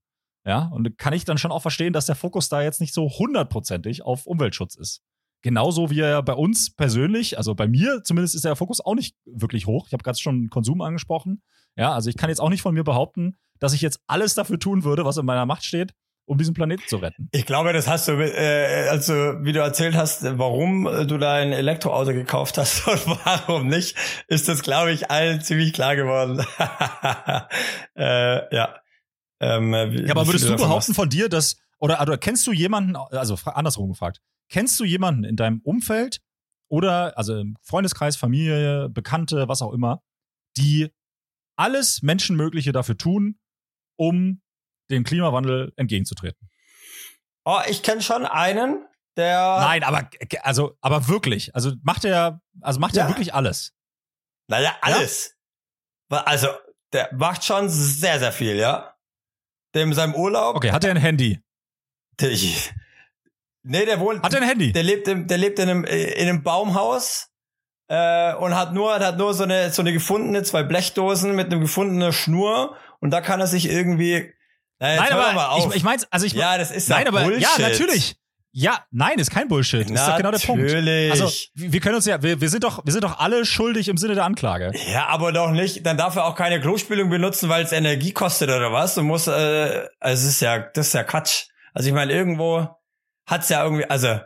Ja, und kann ich dann schon auch verstehen, dass der Fokus da jetzt nicht so hundertprozentig auf Umweltschutz ist. Genauso wie er bei uns persönlich, also bei mir zumindest ist der Fokus auch nicht wirklich hoch. Ich habe gerade schon Konsum angesprochen. Ja, also ich kann jetzt auch nicht von mir behaupten, dass ich jetzt alles dafür tun würde, was in meiner Macht steht, um diesen Planeten zu retten. Ich glaube, das hast du, äh, also wie du erzählt hast, warum du da ein Elektroauto gekauft hast und warum nicht, ist das, glaube ich, allen ziemlich klar geworden. äh, ja. Ähm, wie, ja, aber würdest du behaupten von dir, dass, oder, oder kennst du jemanden, also andersrum gefragt, kennst du jemanden in deinem Umfeld oder, also im Freundeskreis, Familie, Bekannte, was auch immer, die alles Menschenmögliche dafür tun, um dem Klimawandel entgegenzutreten? Oh, ich kenne schon einen, der. Nein, aber also, aber wirklich. Also macht er, also macht ja. er wirklich alles. Naja, alles. Ja? Also, der macht schon sehr, sehr viel, ja. Der in seinem Urlaub. Okay, hat er ein Handy? Der, nee, der wohnt. Hat er ein Handy? Der lebt, im, der lebt in einem, in einem Baumhaus äh, und hat nur, hat nur so eine, so eine gefundene, zwei Blechdosen mit einem gefundenen Schnur und da kann er sich irgendwie na, nein, aber ich, ich meine, also ich ja, das ist nein, aber Bullshit. ja, natürlich. Ja, nein, ist kein Bullshit. Das ist doch genau der Punkt. Also, wir können uns ja, wir, wir sind doch, wir sind doch alle schuldig im Sinne der Anklage. Ja, aber doch nicht. Dann darf er auch keine Klospülung benutzen, weil es Energie kostet oder was. Du musst, äh, also es ist ja, das ist ja Quatsch. Also ich meine, irgendwo hat's ja irgendwie, also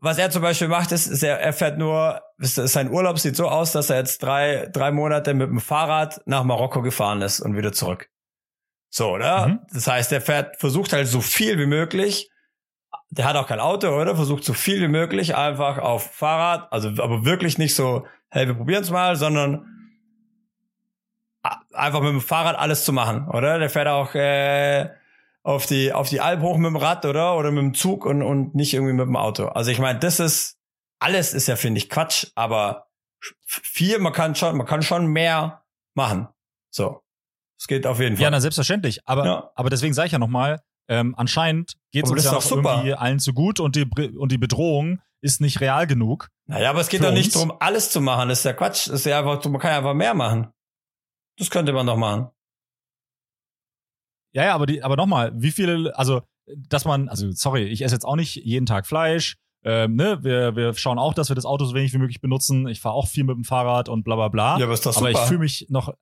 was er zum Beispiel macht, ist, ist er, er fährt nur, sein Urlaub sieht so aus, dass er jetzt drei, drei Monate mit dem Fahrrad nach Marokko gefahren ist und wieder zurück. So, oder? Mhm. Das heißt, der fährt, versucht halt so viel wie möglich. Der hat auch kein Auto, oder? Versucht so viel wie möglich einfach auf Fahrrad, also aber wirklich nicht so, hey, wir probieren es mal, sondern einfach mit dem Fahrrad alles zu machen, oder? Der fährt auch äh, auf die auf die Alp hoch mit dem Rad, oder? Oder mit dem Zug und und nicht irgendwie mit dem Auto. Also ich meine, das ist alles ist ja finde ich Quatsch, aber viel, man kann schon, man kann schon mehr machen. So. Es geht auf jeden Fall. Ja, na, selbstverständlich. Aber, ja. aber deswegen sage ich ja nochmal, ähm, anscheinend geht es uns ja irgendwie allen zu gut und die, und die Bedrohung ist nicht real genug. Naja, aber es geht doch nicht darum, alles zu machen. Das ist ja Quatsch. Das ist ja einfach, man kann ja einfach mehr machen. Das könnte man doch machen. Ja, ja, aber die, aber nochmal, wie viele, also, dass man, also, sorry, ich esse jetzt auch nicht jeden Tag Fleisch. Ähm, ne, wir, wir schauen auch, dass wir das Auto so wenig wie möglich benutzen. Ich fahre auch viel mit dem Fahrrad und bla bla bla. Ja, aber ist super. Aber ich fühle mich noch,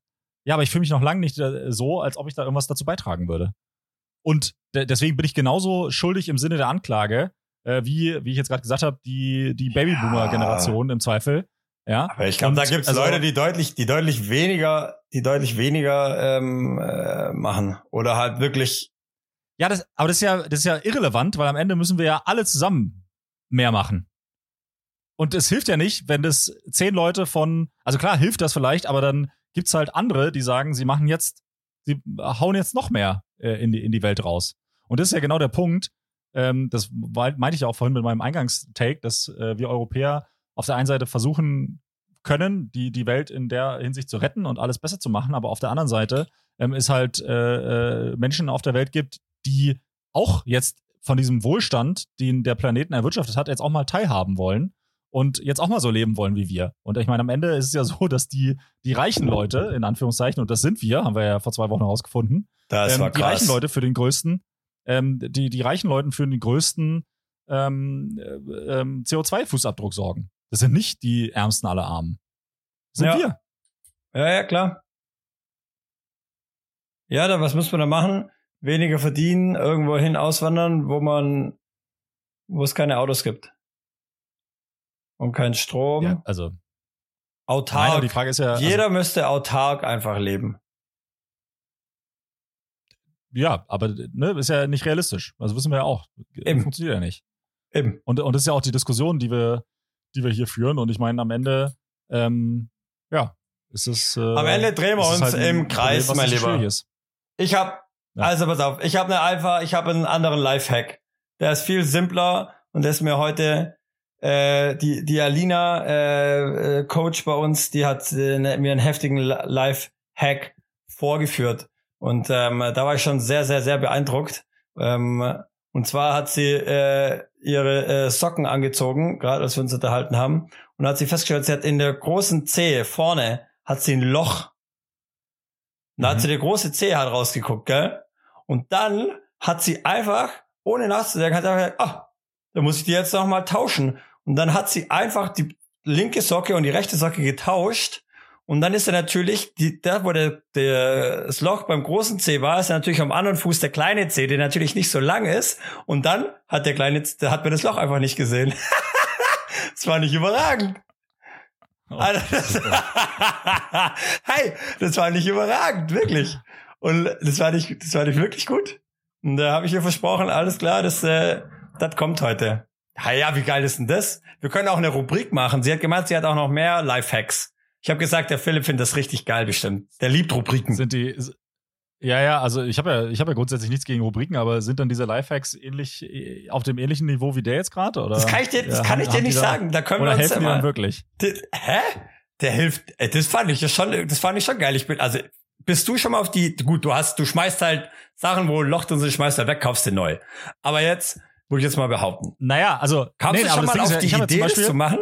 ja, aber ich fühle mich noch lange nicht äh, so, als ob ich da irgendwas dazu beitragen würde. Und deswegen bin ich genauso schuldig im Sinne der Anklage, äh, wie, wie ich jetzt gerade gesagt habe, die, die Babyboomer-Generation ja. im Zweifel. Ja. Aber ich glaube, da gibt's also, Leute, die deutlich, die deutlich weniger, die deutlich weniger ähm, äh, machen. Oder halt wirklich. Ja, das, aber das ist ja, das ist ja irrelevant, weil am Ende müssen wir ja alle zusammen mehr machen. Und es hilft ja nicht, wenn das zehn Leute von, also klar hilft das vielleicht, aber dann gibt's halt andere, die sagen, sie machen jetzt, sie hauen jetzt noch mehr äh, in, die, in die Welt raus. Und das ist ja genau der Punkt, ähm, das meinte ich auch vorhin mit meinem Eingangstake, dass äh, wir Europäer auf der einen Seite versuchen können, die, die Welt in der Hinsicht zu retten und alles besser zu machen, aber auf der anderen Seite ähm, es halt äh, äh, Menschen auf der Welt gibt, die auch jetzt von diesem Wohlstand, den der Planeten erwirtschaftet hat, jetzt auch mal teilhaben wollen und jetzt auch mal so leben wollen wie wir. Und ich meine, am Ende ist es ja so, dass die, die reichen Leute, in Anführungszeichen, und das sind wir, haben wir ja vor zwei Wochen herausgefunden, das ähm, die reichen Leute für den größten, ähm, die, die reichen Leuten für den größten ähm, äh, ähm, CO2-Fußabdruck sorgen. Das sind nicht die Ärmsten aller Armen. Das sind ja. wir. Ja, ja, klar. Ja, dann was müssen wir da machen? weniger verdienen, irgendwo hin auswandern, wo man, wo es keine Autos gibt. Und kein Strom. Ja, also. Autark. Nein, die Frage ist ja. Jeder also, müsste autark einfach leben. ja, aber ne, ist ja nicht realistisch. Also wissen wir ja auch. Eben. Funktioniert ja nicht. Eben. Und, und das ist ja auch die Diskussion, die wir, die wir hier führen. Und ich meine, am Ende, ähm, ja, ist es. Äh, Am Ende drehen wir uns halt im Kreis, Problem, mein Lieber. Ich hab, Ja. also pass auf, ich habe eine einfach, ich habe einen anderen Lifehack. Der ist viel simpler und der ist mir heute äh, die die Alina äh, äh, Coach bei uns, die hat äh, ne- mir einen heftigen Li- Lifehack vorgeführt und ähm, da war ich schon sehr sehr sehr beeindruckt. Ähm, und zwar hat sie äh, ihre äh, Socken angezogen, gerade als wir uns unterhalten haben, und hat sie festgestellt, sie hat in der großen Zehe vorne hat sie ein Loch. Und Da hat Mhm. sie der große Zehe halt rausgeguckt, gell? Und dann hat sie einfach, ohne nachzudenken, hat sie einfach gesagt, ah, da muss ich die jetzt noch mal tauschen. Und dann hat sie einfach die linke Socke und die rechte Socke getauscht. Und dann ist er natürlich, die, da wo der, der, das Loch beim großen C war, ist er natürlich am anderen Fuß der kleine C, der natürlich nicht so lang ist. Und dann hat der kleine, da hat man das Loch einfach nicht gesehen. das war nicht überragend. Oh, Alter, das, hey, das war nicht überragend, wirklich. Und das war nicht, das war nicht wirklich gut. Und da habe ich ihr versprochen, alles klar, das, äh, das kommt heute. Ja, ja, wie geil ist denn das? Wir können auch eine Rubrik machen. Sie hat gemeint, sie hat auch noch mehr Lifehacks. Ich habe gesagt, der Philipp findet das richtig geil bestimmt. Der liebt Rubriken. Sind die. Ja, ja, also ich habe ja, ich habe ja grundsätzlich nichts gegen Rubriken, aber sind dann diese Lifehacks ähnlich äh, auf dem ähnlichen Niveau wie der jetzt gerade? Oder? Das kann ich dir, das Ja, kann ich dir die nicht da- sagen. Da können wir Oder uns helfen die ja dann mal. wirklich? Der, hä? Der hilft. Das fand ich ja schon, das fand ich schon geil. Ich bin, also, bist du schon mal auf die, gut, du hast, du schmeißt halt Sachen, wo Loch drin ist, schmeißt halt weg, kaufst dir neu. Aber jetzt, würde ich jetzt mal behaupten. Naja, also Kamst nee, du schon mal auf die Idee, zum das Beispiel, zu machen?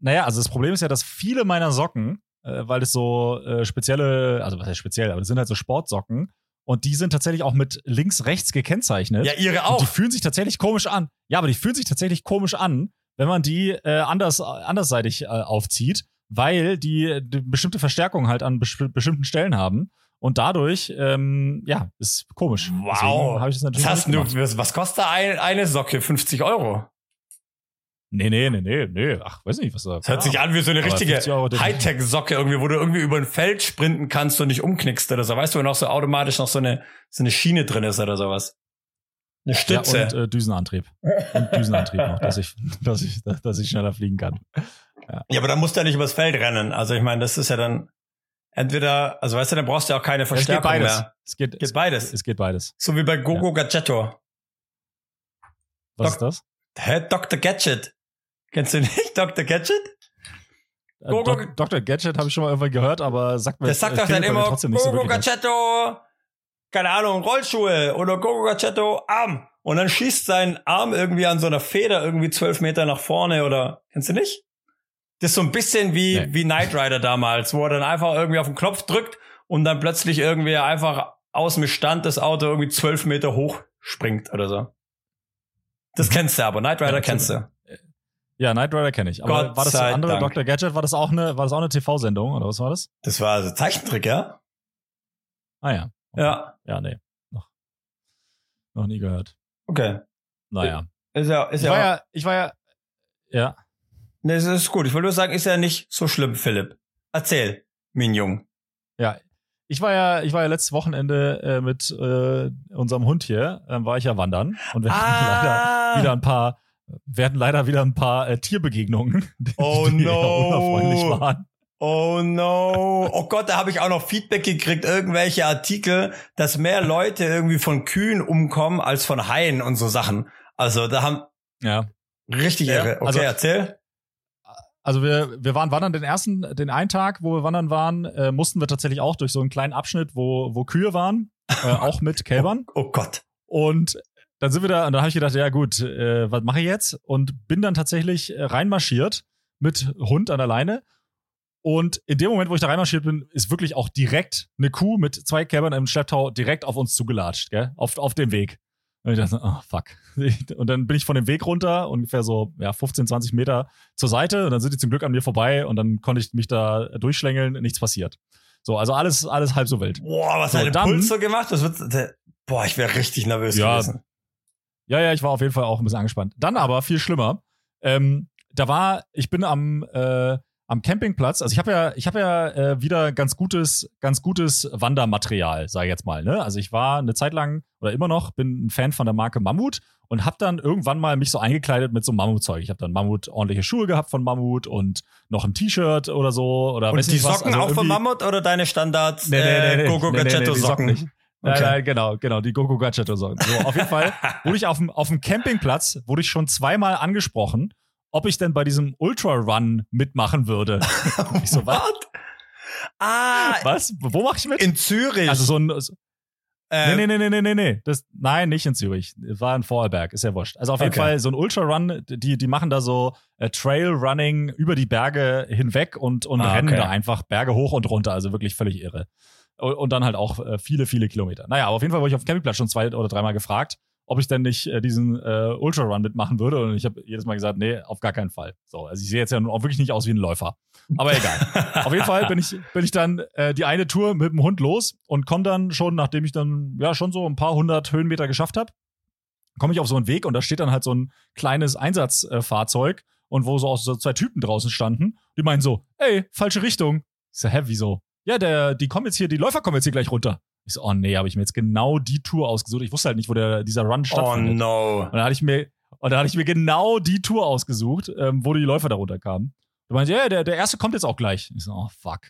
Naja, also das Problem ist ja, dass viele meiner Socken, äh, weil das so äh, spezielle, also was heißt speziell, aber das sind halt so Sportsocken und die sind tatsächlich auch mit links-rechts gekennzeichnet. Ja, ihre Und auch. die fühlen sich tatsächlich komisch an. Ja, aber die fühlen sich tatsächlich komisch an, wenn man die äh, anders, andersseitig äh, aufzieht, weil die, die bestimmte Verstärkung halt an bes bestimmten Stellen haben. Und dadurch, ähm, ja, ist komisch. Wow. Deswegen ich das natürlich Was, hast du, was kostet ein, eine Socke? 50 Euro. Nee, nee, nee, nee, nee. Ach, weiß nicht, was da. Das hört sich an wie so eine richtige 50 Euro definitiv. Hightech-Socke irgendwie, wo du irgendwie über ein Feld sprinten kannst und nicht umknickst oder so. Weißt du, wo noch so automatisch noch so eine, so eine Schiene drin ist oder sowas. Eine Stütze. Ja, und äh, Düsenantrieb. Und Düsenantrieb noch, dass ich, dass ich, dass ich schneller fliegen kann. Ja, aber dann musst du ja nicht übers Feld rennen. Also ich meine, das ist ja dann entweder, also weißt du, dann brauchst du ja auch keine Es geht Verstärkung beides. mehr. Es geht, Geht es, beides. es geht beides. So wie bei Gogo Gadgetto. Was Doc- ist das? Hä? Dr. Gadget. Kennst du nicht Dr. Gadget? Äh, Gogo- Doc, Dr. Gadget habe ich schon mal irgendwann gehört, aber sagt mir Der sagt doch dann immer so Gogo wirklich was. Gadgetto, keine Ahnung, Rollschuhe oder Gogo Gadgetto Arm. Und dann schießt sein Arm irgendwie an so einer Feder irgendwie zwölf Meter nach vorne oder, kennst du nicht? Das ist so ein bisschen wie, Nee. wie Knight Rider damals, wo er dann einfach irgendwie auf den Knopf drückt und dann plötzlich irgendwie einfach aus dem Stand das Auto irgendwie zwölf Meter hoch springt oder so. Das kennst du aber, Knight Rider Mhm. Ja, kennst du. Ja, Knight Rider kenne ich. Aber Gott war das sei der andere Dank. Dr. Gadget? War das auch eine, war das auch eine TV-Sendung oder was war das? Das war also Zeichentrick, ja? Ah ja. Ja, Ja, nee. Noch, noch nie gehört. okay. Naja. Ist ja, ist Ich ja, war ja, ich war ja, ja. Nee, das ist gut. Ich wollte nur sagen, ist ja nicht so schlimm, Philipp. Erzähl, mein Jung. Ja, ich war ja, ich war ja letztes Wochenende äh, mit äh, unserem Hund hier, ähm, war ich ja wandern und wir Ah. hatten leider wieder ein paar, hatten leider wieder ein paar äh, Tierbegegnungen, die, Oh die no. unerfreulich waren. Oh no. Oh Gott, da habe ich auch noch Feedback gekriegt, irgendwelche Artikel, dass mehr Leute irgendwie von Kühen umkommen als von Haien und so Sachen. Also da haben Ja, richtig Ja, irre. Okay, also- erzähl. also wir, wir waren wandern den ersten, den einen Tag, wo wir wandern waren, äh, mussten wir tatsächlich auch durch so einen kleinen Abschnitt, wo, wo Kühe waren, äh, auch mit Kälbern. Oh Gott. Und dann sind wir da, und dann habe ich gedacht, ja gut, äh, was mache ich jetzt? Und bin dann tatsächlich äh, reinmarschiert mit Hund an der Leine. Und in dem Moment, wo ich da reinmarschiert bin, ist wirklich auch direkt eine Kuh mit zwei Kälbern im Schlepptau direkt auf uns zugelatscht, gell? Auf, auf dem Weg. Und ich dachte, oh fuck. Und dann bin ich von dem Weg runter, ungefähr so ja, 15, 20 Meter zur Seite. Und dann sind die zum Glück an mir vorbei und dann konnte ich mich da durchschlängeln, nichts passiert. So, also alles, alles halb so wild. Boah, was So, hat der Puls so gemacht? Das wird, der, boah, ich wäre richtig nervös Ja, gewesen. Ja, ja, ich war auf jeden Fall auch ein bisschen angespannt. Dann aber viel schlimmer. Ähm, da war, ich bin am äh, am Campingplatz. Also ich habe ja, ich habe ja äh, wieder ganz gutes, ganz gutes Wandermaterial, sage ich jetzt mal. Ne? Also ich war eine Zeit lang oder immer noch bin ein Fan von der Marke Mammut und habe dann irgendwann mal mich so eingekleidet mit so Mammutzeug. Ich habe dann Mammut ordentliche Schuhe gehabt von Mammut und noch ein T-Shirt oder so oder Und die nicht was. Socken Also auch von Mammut oder deine Standard Nee, nee, nee, äh, Gogo Nee, nee, nee, Socken Socken? Nicht. Nein, Okay. nein, genau, genau, die Gogo Gadget Socken. So, auf jeden Fall wurde ich auf dem, auf dem Campingplatz, wurde ich schon zweimal angesprochen, ob ich denn bei diesem Ultra Run mitmachen würde. Ich so, was? Ah, Was? Wo mache ich mit? in Zürich. Also so ein, so- äh, nee, nee, nee, nee, nee, nee. Das, nein, nicht in Zürich. War in Vorarlberg, ist ja wurscht. Also auf jeden Okay. Fall so ein Ultra Run, die, die machen da so äh, Trail Running über die Berge hinweg und, und Ah, rennen okay. da einfach Berge hoch und runter. Also wirklich völlig irre. Und, dann halt auch äh, viele, viele Kilometer. Naja, aber auf jeden Fall wurde ich auf dem Campingplatz schon zwei oder dreimal gefragt, ob ich denn nicht äh, diesen äh, Ultra Run mitmachen würde. Und ich habe jedes Mal gesagt, nee, auf gar keinen Fall. So, also ich sehe jetzt ja nun auch wirklich nicht aus wie ein Läufer. Aber egal. Auf jeden Fall bin ich, bin ich dann äh, die eine Tour mit dem Hund los und komme dann schon, nachdem ich dann ja schon so ein paar hundert Höhenmeter geschafft habe, komme ich auf so einen Weg und da steht dann halt so ein kleines Einsatzfahrzeug und wo so auch so zwei Typen draußen standen, die meinen so, ey, falsche Richtung. Ich so, hä, wieso? Ja, der, die kommen jetzt hier, die Läufer kommen jetzt hier gleich runter. Ich so, oh nee, habe ich mir jetzt genau die Tour ausgesucht. Ich wusste halt nicht, wo der, dieser Run oh stattfindet. no. Und da hatte ich mir, und da hatte ich mir genau die Tour ausgesucht, ähm, wo die Läufer darunter kamen. Du meinst, ja, der, der erste kommt jetzt auch gleich. Ich so, oh fuck.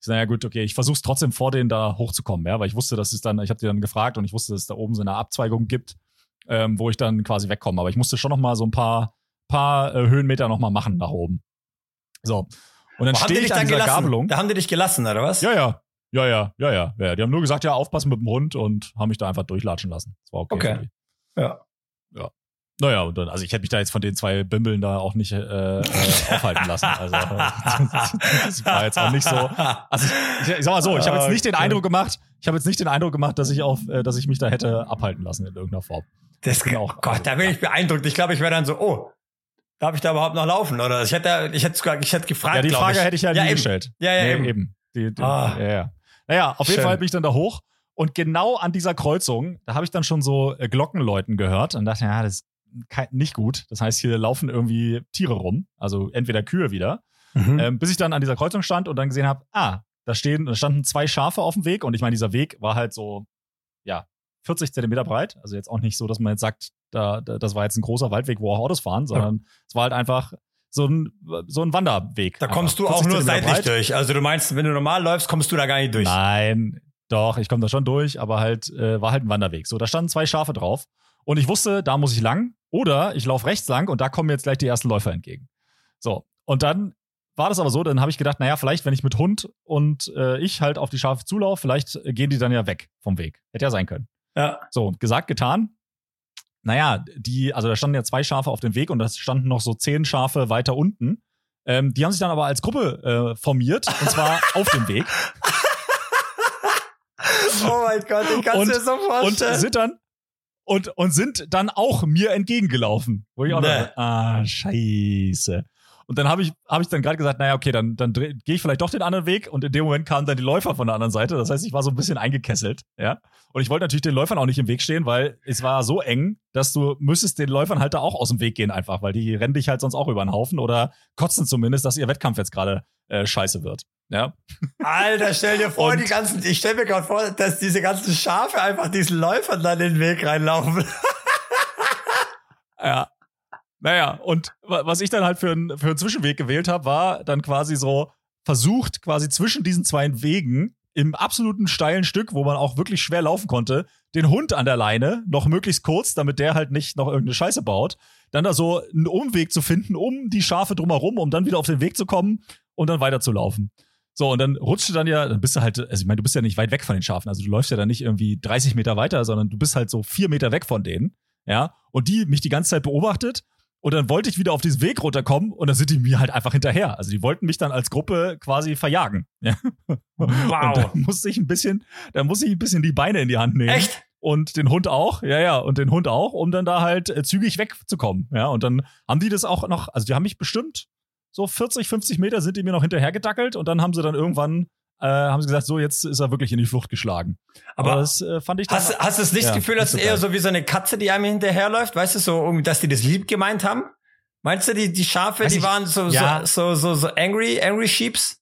Ich so, naja, gut, okay, ich versuch's trotzdem vor denen da hochzukommen, ja, weil ich wusste, dass es dann, ich habe die dann gefragt und ich wusste, dass es da oben so eine Abzweigung gibt, ähm, wo ich dann quasi wegkomme. Aber ich musste schon noch mal so ein paar, paar äh, Höhenmeter noch mal machen nach oben. So. Und dann stehe ich an dann dieser gelassen? Gabelung. Da haben die dich gelassen, oder was? Ja, ja. Ja, ja, ja, ja, ja. Die haben nur gesagt, ja, aufpassen mit dem Hund und haben mich da einfach durchlatschen lassen. Das war okay. Okay. die. Ja. Naja, und dann, also ich hätte mich da jetzt von den zwei Bimbeln da auch nicht äh, äh, aufhalten lassen. Also das war jetzt auch nicht so. Also ich, ich, sag mal so, ich habe jetzt nicht den. Eindruck gemacht, ich habe jetzt nicht den Eindruck gemacht, dass ich auf, äh, dass ich mich da hätte abhalten lassen in irgendeiner Form. Das, bin auch- Gott, da bin ich beeindruckt. Ich glaube, ich wäre dann so, oh, darf ich da überhaupt noch laufen? Oder ich hätte, ich hätte sogar, ich hätte gefragt. Ja, die Frage ich. hätte ich ja, nie eben. gestellt. Ja, ja, nee, eben. eben. Die, die, Ah. ja, ja. Naja, auf jeden Schön. Fall bin ich dann da hoch und genau an dieser Kreuzung, da habe ich dann schon so äh, Glockenläuten gehört und dachte, ja, das ist nicht gut. Das heißt, hier laufen irgendwie Tiere rum, also entweder Kühe wieder. Mhm. Ähm, bis ich dann an dieser Kreuzung stand und dann gesehen habe, ah, da stehen, da standen zwei Schafe auf dem Weg und ich meine, dieser Weg war halt so, ja, 40 Zentimeter breit. Also jetzt auch nicht so, dass man jetzt sagt, da, da, das war jetzt ein großer Waldweg, wo auch Autos fahren, sondern es war halt einfach so ein, so ein Wanderweg. da einfach. kommst du 40 auch nur seitlich breit. durch. Also du meinst, wenn du normal läufst, kommst du da gar nicht durch. Nein, doch, ich komme da schon durch, aber halt, äh, war halt ein Wanderweg. So, da standen zwei Schafe drauf. Und ich wusste, da muss ich lang. Oder ich laufe rechts lang und da kommen jetzt gleich die ersten Läufer entgegen. So, und dann war das aber so, dann habe ich gedacht, naja, vielleicht, wenn ich mit Hund und äh, ich halt auf die Schafe zulaufe, vielleicht gehen die dann ja weg vom Weg. Hätte ja sein können. Ja. So, gesagt, getan. Naja, die, also da standen ja zwei Schafe auf dem Weg und da standen noch so zehn Schafe weiter unten. Ähm, die haben sich dann aber als Gruppe äh, formiert und zwar auf dem Weg. Oh mein Gott, ich kann es Und- mir so und vorstellen. sind dann und, und sind dann auch mir entgegengelaufen. Wo ich auch Nee. dachte, ah, scheiße. Und dann habe ich, hab ich dann gerade gesagt, naja, okay, dann, dann gehe ich vielleicht doch den anderen Weg. Und in dem Moment kamen dann die Läufer von der anderen Seite. Das heißt, ich war so ein bisschen eingekesselt, ja. Und ich wollte natürlich den Läufern auch nicht im Weg stehen, weil es war so eng, dass du müsstest den Läufern halt da auch aus dem Weg gehen einfach, weil die rennen dich halt sonst auch über den Haufen oder kotzen zumindest, dass ihr Wettkampf jetzt gerade äh, scheiße wird. Ja. Alter, stell dir vor, Und- die ganzen, ich stell mir gerade vor, dass diese ganzen Schafe einfach diesen Läufern dann in den Weg reinlaufen. Ja. Naja, und wa- was ich dann halt für, einen für einen Zwischenweg gewählt habe, war dann quasi so versucht, quasi zwischen diesen zwei Wegen im absoluten steilen Stück, wo man auch wirklich schwer laufen konnte, den Hund an der Leine, noch möglichst kurz, damit der halt nicht noch irgendeine Scheiße baut, dann da so einen Umweg zu finden, um die Schafe drumherum, um dann wieder auf den Weg zu kommen und dann weiterzulaufen. So, und dann rutscht du dann ja, dann bist du halt, also ich meine, du bist ja nicht weit weg von den Schafen, also du läufst ja dann nicht irgendwie 30 Meter weiter, sondern du bist halt so vier Meter weg von denen, ja, und die mich die ganze Zeit beobachtet und dann wollte ich wieder auf diesen Weg runterkommen und dann sind die mir halt einfach hinterher. Also die wollten mich dann als Gruppe quasi verjagen. Ja. Und dann musste ich ein bisschen, dann musste ich ein bisschen die Beine in die Hand nehmen. Echt? Und den Hund auch, ja, ja, und den Hund auch, um dann da halt äh, zügig wegzukommen. Ja, und dann haben die das auch noch, also die haben mich bestimmt so 40, 50 Meter sind die mir noch hinterher gedackelt und dann haben sie dann irgendwann äh, haben sie gesagt, so jetzt ist er wirklich in die Flucht geschlagen. Aber, Aber das äh, fand ich hast, hast du das nicht Ja, das Gefühl, dass es eher so wie so eine Katze, die einem hinterherläuft? Weißt du, so, irgendwie, dass die das lieb gemeint haben? Meinst du, die, die Schafe, Weiß die ich- waren so, ja. so, so, so, so angry, angry Sheeps?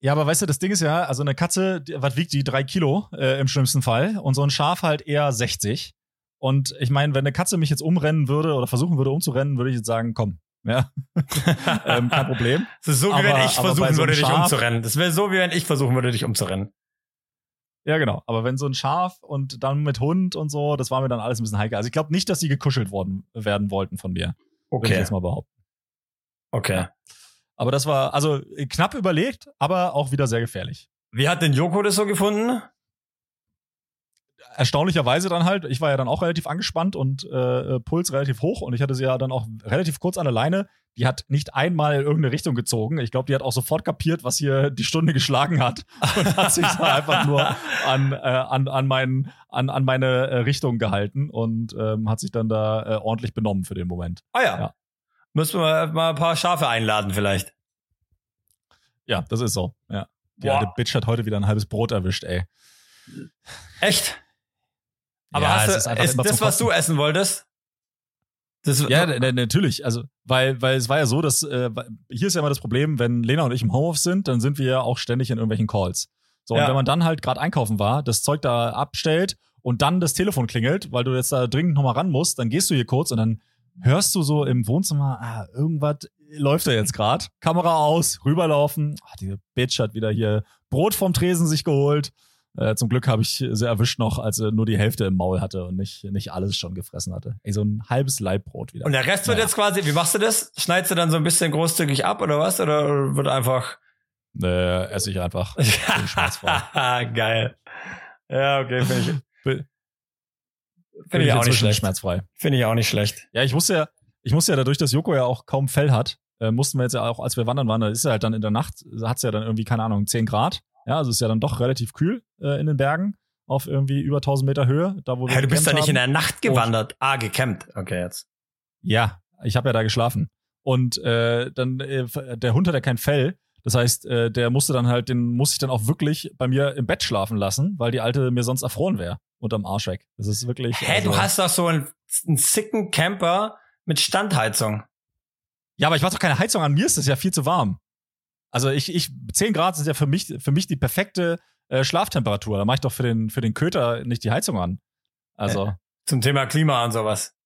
Ja, aber weißt du, das Ding ist ja, also eine Katze, die, was wiegt die? Drei Kilo äh, im schlimmsten Fall. Und so ein Schaf halt eher 60. Und ich meine, wenn eine Katze mich jetzt umrennen würde oder versuchen würde umzurennen, würde ich jetzt sagen, komm. Ja, ähm, kein Problem. Das ist so, wie Aber- wenn ich versuchen so würde, dich Schaf- umzurennen. Das wäre so, wie wenn ich versuchen würde, dich umzurennen. Ja, genau. Aber wenn so ein Schaf und dann mit Hund und so, das war mir dann alles ein bisschen heikel. Also ich glaube nicht, dass sie gekuschelt worden werden wollten von mir. Würde ich Okay, jetzt mal behaupten. okay. Aber das war, also knapp überlegt, aber auch wieder sehr gefährlich. Wie hat denn Joko das so gefunden? Erstaunlicherweise dann halt, ich war ja dann auch relativ angespannt und äh, äh, Puls relativ hoch und ich hatte sie ja dann auch relativ kurz an der Leine. Die hat nicht einmal in irgendeine Richtung gezogen. Ich glaube, die hat auch sofort kapiert, was hier die Stunde geschlagen hat und hat sich da einfach nur an, äh, an, an, mein, an, an meine äh, Richtung gehalten und ähm, hat sich dann da äh, ordentlich benommen für den Moment. Ah ja. Ja. Müssen wir mal ein paar Schafe einladen vielleicht. Ja, das ist so. Ja. Die Boah. alte Bitch hat heute wieder ein halbes Brot erwischt, ey. Echt? Aber Ja, hast es du, ist einfach ist das, was du essen wolltest? Das, Ja, natürlich. Also, weil, weil es war ja so, dass äh, hier ist ja immer das Problem, wenn Lena und ich im Homeoffice sind, dann sind wir ja auch ständig in irgendwelchen Calls. So, und Ja. wenn man dann halt gerade einkaufen war, das Zeug da abstellt und dann das Telefon klingelt, weil du jetzt da dringend nochmal ran musst, dann gehst du hier kurz und dann hörst du so im Wohnzimmer, ah, irgendwas läuft da jetzt gerade. Kamera aus, rüberlaufen. Ach, diese Bitch hat wieder hier Brot vom Tresen sich geholt. Äh, zum Glück habe ich sie erwischt noch, als er nur die Hälfte im Maul hatte und nicht, nicht alles schon gefressen hatte. Ey, so ein halbes Laibbrot wieder. und der Rest wird Ja. jetzt quasi, wie machst du das? Schneidest du dann so ein bisschen großzügig ab oder was? Oder wird einfach. äh, esse ich einfach. schmerzfrei. Geil. Ja, okay, finde ich. Finde ich auch nicht schlecht. schmerzfrei. Finde ich auch nicht schlecht. Ja, ich wusste ja, ich musste ja dadurch, dass Joko ja auch kaum Fell hat, äh, mussten wir jetzt ja auch, als wir wandern waren, da ist ja halt dann in der Nacht, hat es ja dann irgendwie, keine Ahnung, 10 Grad. Ja, also ist ja dann doch relativ kühl äh, in den Bergen auf irgendwie über 1000 Meter Höhe, da wo wir Hey, du bist da nicht in der Nacht gewandert. Ah, gecampt. Okay, jetzt. Ja, ich habe ja da geschlafen. Und äh, dann, äh, der Hund hat ja kein Fell. Das heißt, äh, der musste dann halt, den muss ich dann auch wirklich bei mir im Bett schlafen lassen, weil die alte mir sonst erfroren wäre unterm Arsch weg. Das ist wirklich. Hä, also- du hast doch so einen, einen sicken Camper mit Standheizung. Ja, aber ich mach doch keine Heizung an. Mir ist es ja viel zu warm. Also ich, ich 10 Grad sind ja für mich, für mich die perfekte äh, Schlaftemperatur. Da mache ich doch für den, für den Köter nicht die Heizung an. Also, Zum Thema Klima und sowas.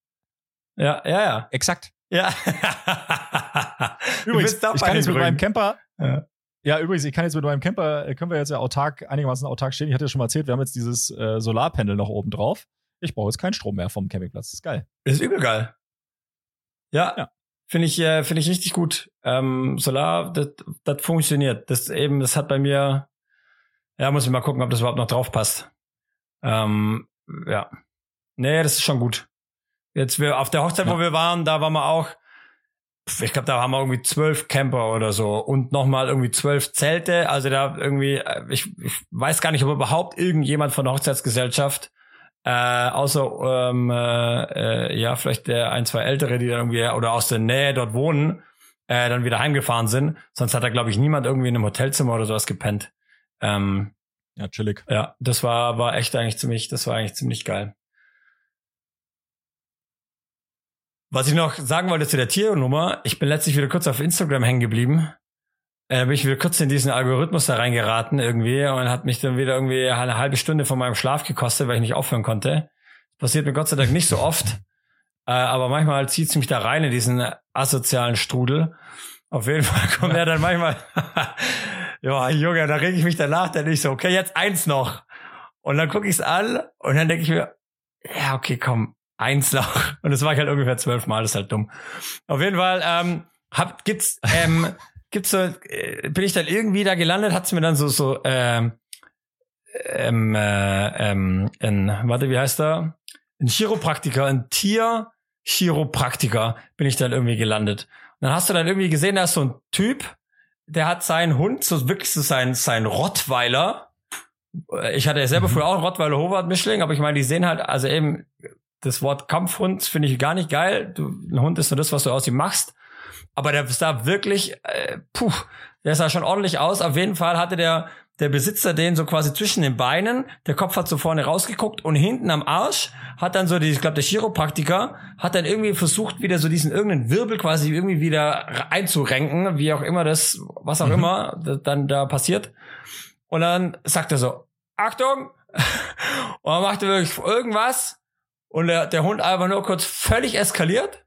Ja, ja, ja. exakt. Ja. Übrigens, ich kann jetzt mit meinem. Camper, Ja. ja, übrigens, ich kann jetzt mit meinem Camper, äh, können wir jetzt ja autark, einigermaßen autark stehen. Ich hatte ja schon mal erzählt, wir haben jetzt dieses äh, Solarpanel noch oben drauf. Ich brauche jetzt keinen Strom mehr vom Campingplatz. Das ist geil. Das ist übel geil. Ja. Ja. Finde ich, äh, finde ich richtig gut. Ähm, Solar, das, funktioniert. Das eben, das hat bei mir, ja, muss ich mal gucken, ob das überhaupt noch drauf passt. Ähm, ja. Nee, das ist schon gut. Jetzt wir auf der Hochzeit, wo Ja. wir waren, da waren wir auch, ich glaube, da haben wir irgendwie zwölf Camper oder so und nochmal irgendwie zwölf Zelte. Also da irgendwie, äh, ich, ich weiß gar nicht, ob überhaupt irgendjemand von der Hochzeitsgesellschaft äh, außer ähm, äh, äh, ja vielleicht der ein zwei Ältere, die dann irgendwie oder aus der Nähe dort wohnen, äh, dann wieder heimgefahren sind. Sonst hat da glaube ich niemand irgendwie in einem Hotelzimmer oder sowas gepennt. Ähm, Ja, chillig. ja, das war war echt eigentlich ziemlich, das war eigentlich ziemlich geil. Was ich noch sagen wollte zu der Tiernummer, ich bin letztlich wieder kurz auf Instagram hängen geblieben. Äh, bin ich wieder kurz in diesen Algorithmus da reingeraten irgendwie und hat mich dann wieder irgendwie eine halbe Stunde von meinem Schlaf gekostet, weil ich nicht aufhören konnte. Passiert mir Gott sei Dank nicht so oft. Äh, aber manchmal zieht es mich da rein in diesen asozialen Strudel. Auf jeden Fall kommt er dann manchmal, ja, Junge, da reg ich mich danach, dann ich so, okay, jetzt eins noch. Und dann gucke ich es an und dann denke ich mir, ja, okay, komm, eins noch. Und das war ich halt ungefähr zwölfmal, das ist halt dumm. Auf jeden Fall, ähm, hab, gibt's, ähm, gibt's so, äh, bin ich dann irgendwie da gelandet, hat's mir dann so, so, ähm, ähm, äh, ähm, warte, wie heißt er? Ein Chiropraktiker, ein Tier-Chiropraktiker bin ich dann irgendwie gelandet. Und dann hast du dann irgendwie gesehen, da ist so ein Typ, der hat seinen Hund, so wirklich so sein, sein Rottweiler. Ich hatte ja selber Mhm. früher auch einen Rottweiler Howard Mischling, aber ich meine, die sehen halt, also eben, das Wort Kampfhund finde ich gar nicht geil. Du, ein Hund ist nur das, was du aus ihm machst. Aber der sah wirklich, äh, puh, der sah schon ordentlich aus. Auf jeden Fall hatte der, der Besitzer den so quasi zwischen den Beinen, der Kopf hat so vorne rausgeguckt und hinten am Arsch hat dann so, die, ich glaube, der Chiropraktiker hat dann irgendwie versucht, wieder so diesen irgendeinen Wirbel quasi irgendwie wieder einzurenken, wie auch immer das, was auch mhm. immer dann da passiert. Und dann sagt er so, Achtung! und er machte wirklich irgendwas und der, der Hund einfach nur kurz völlig eskaliert.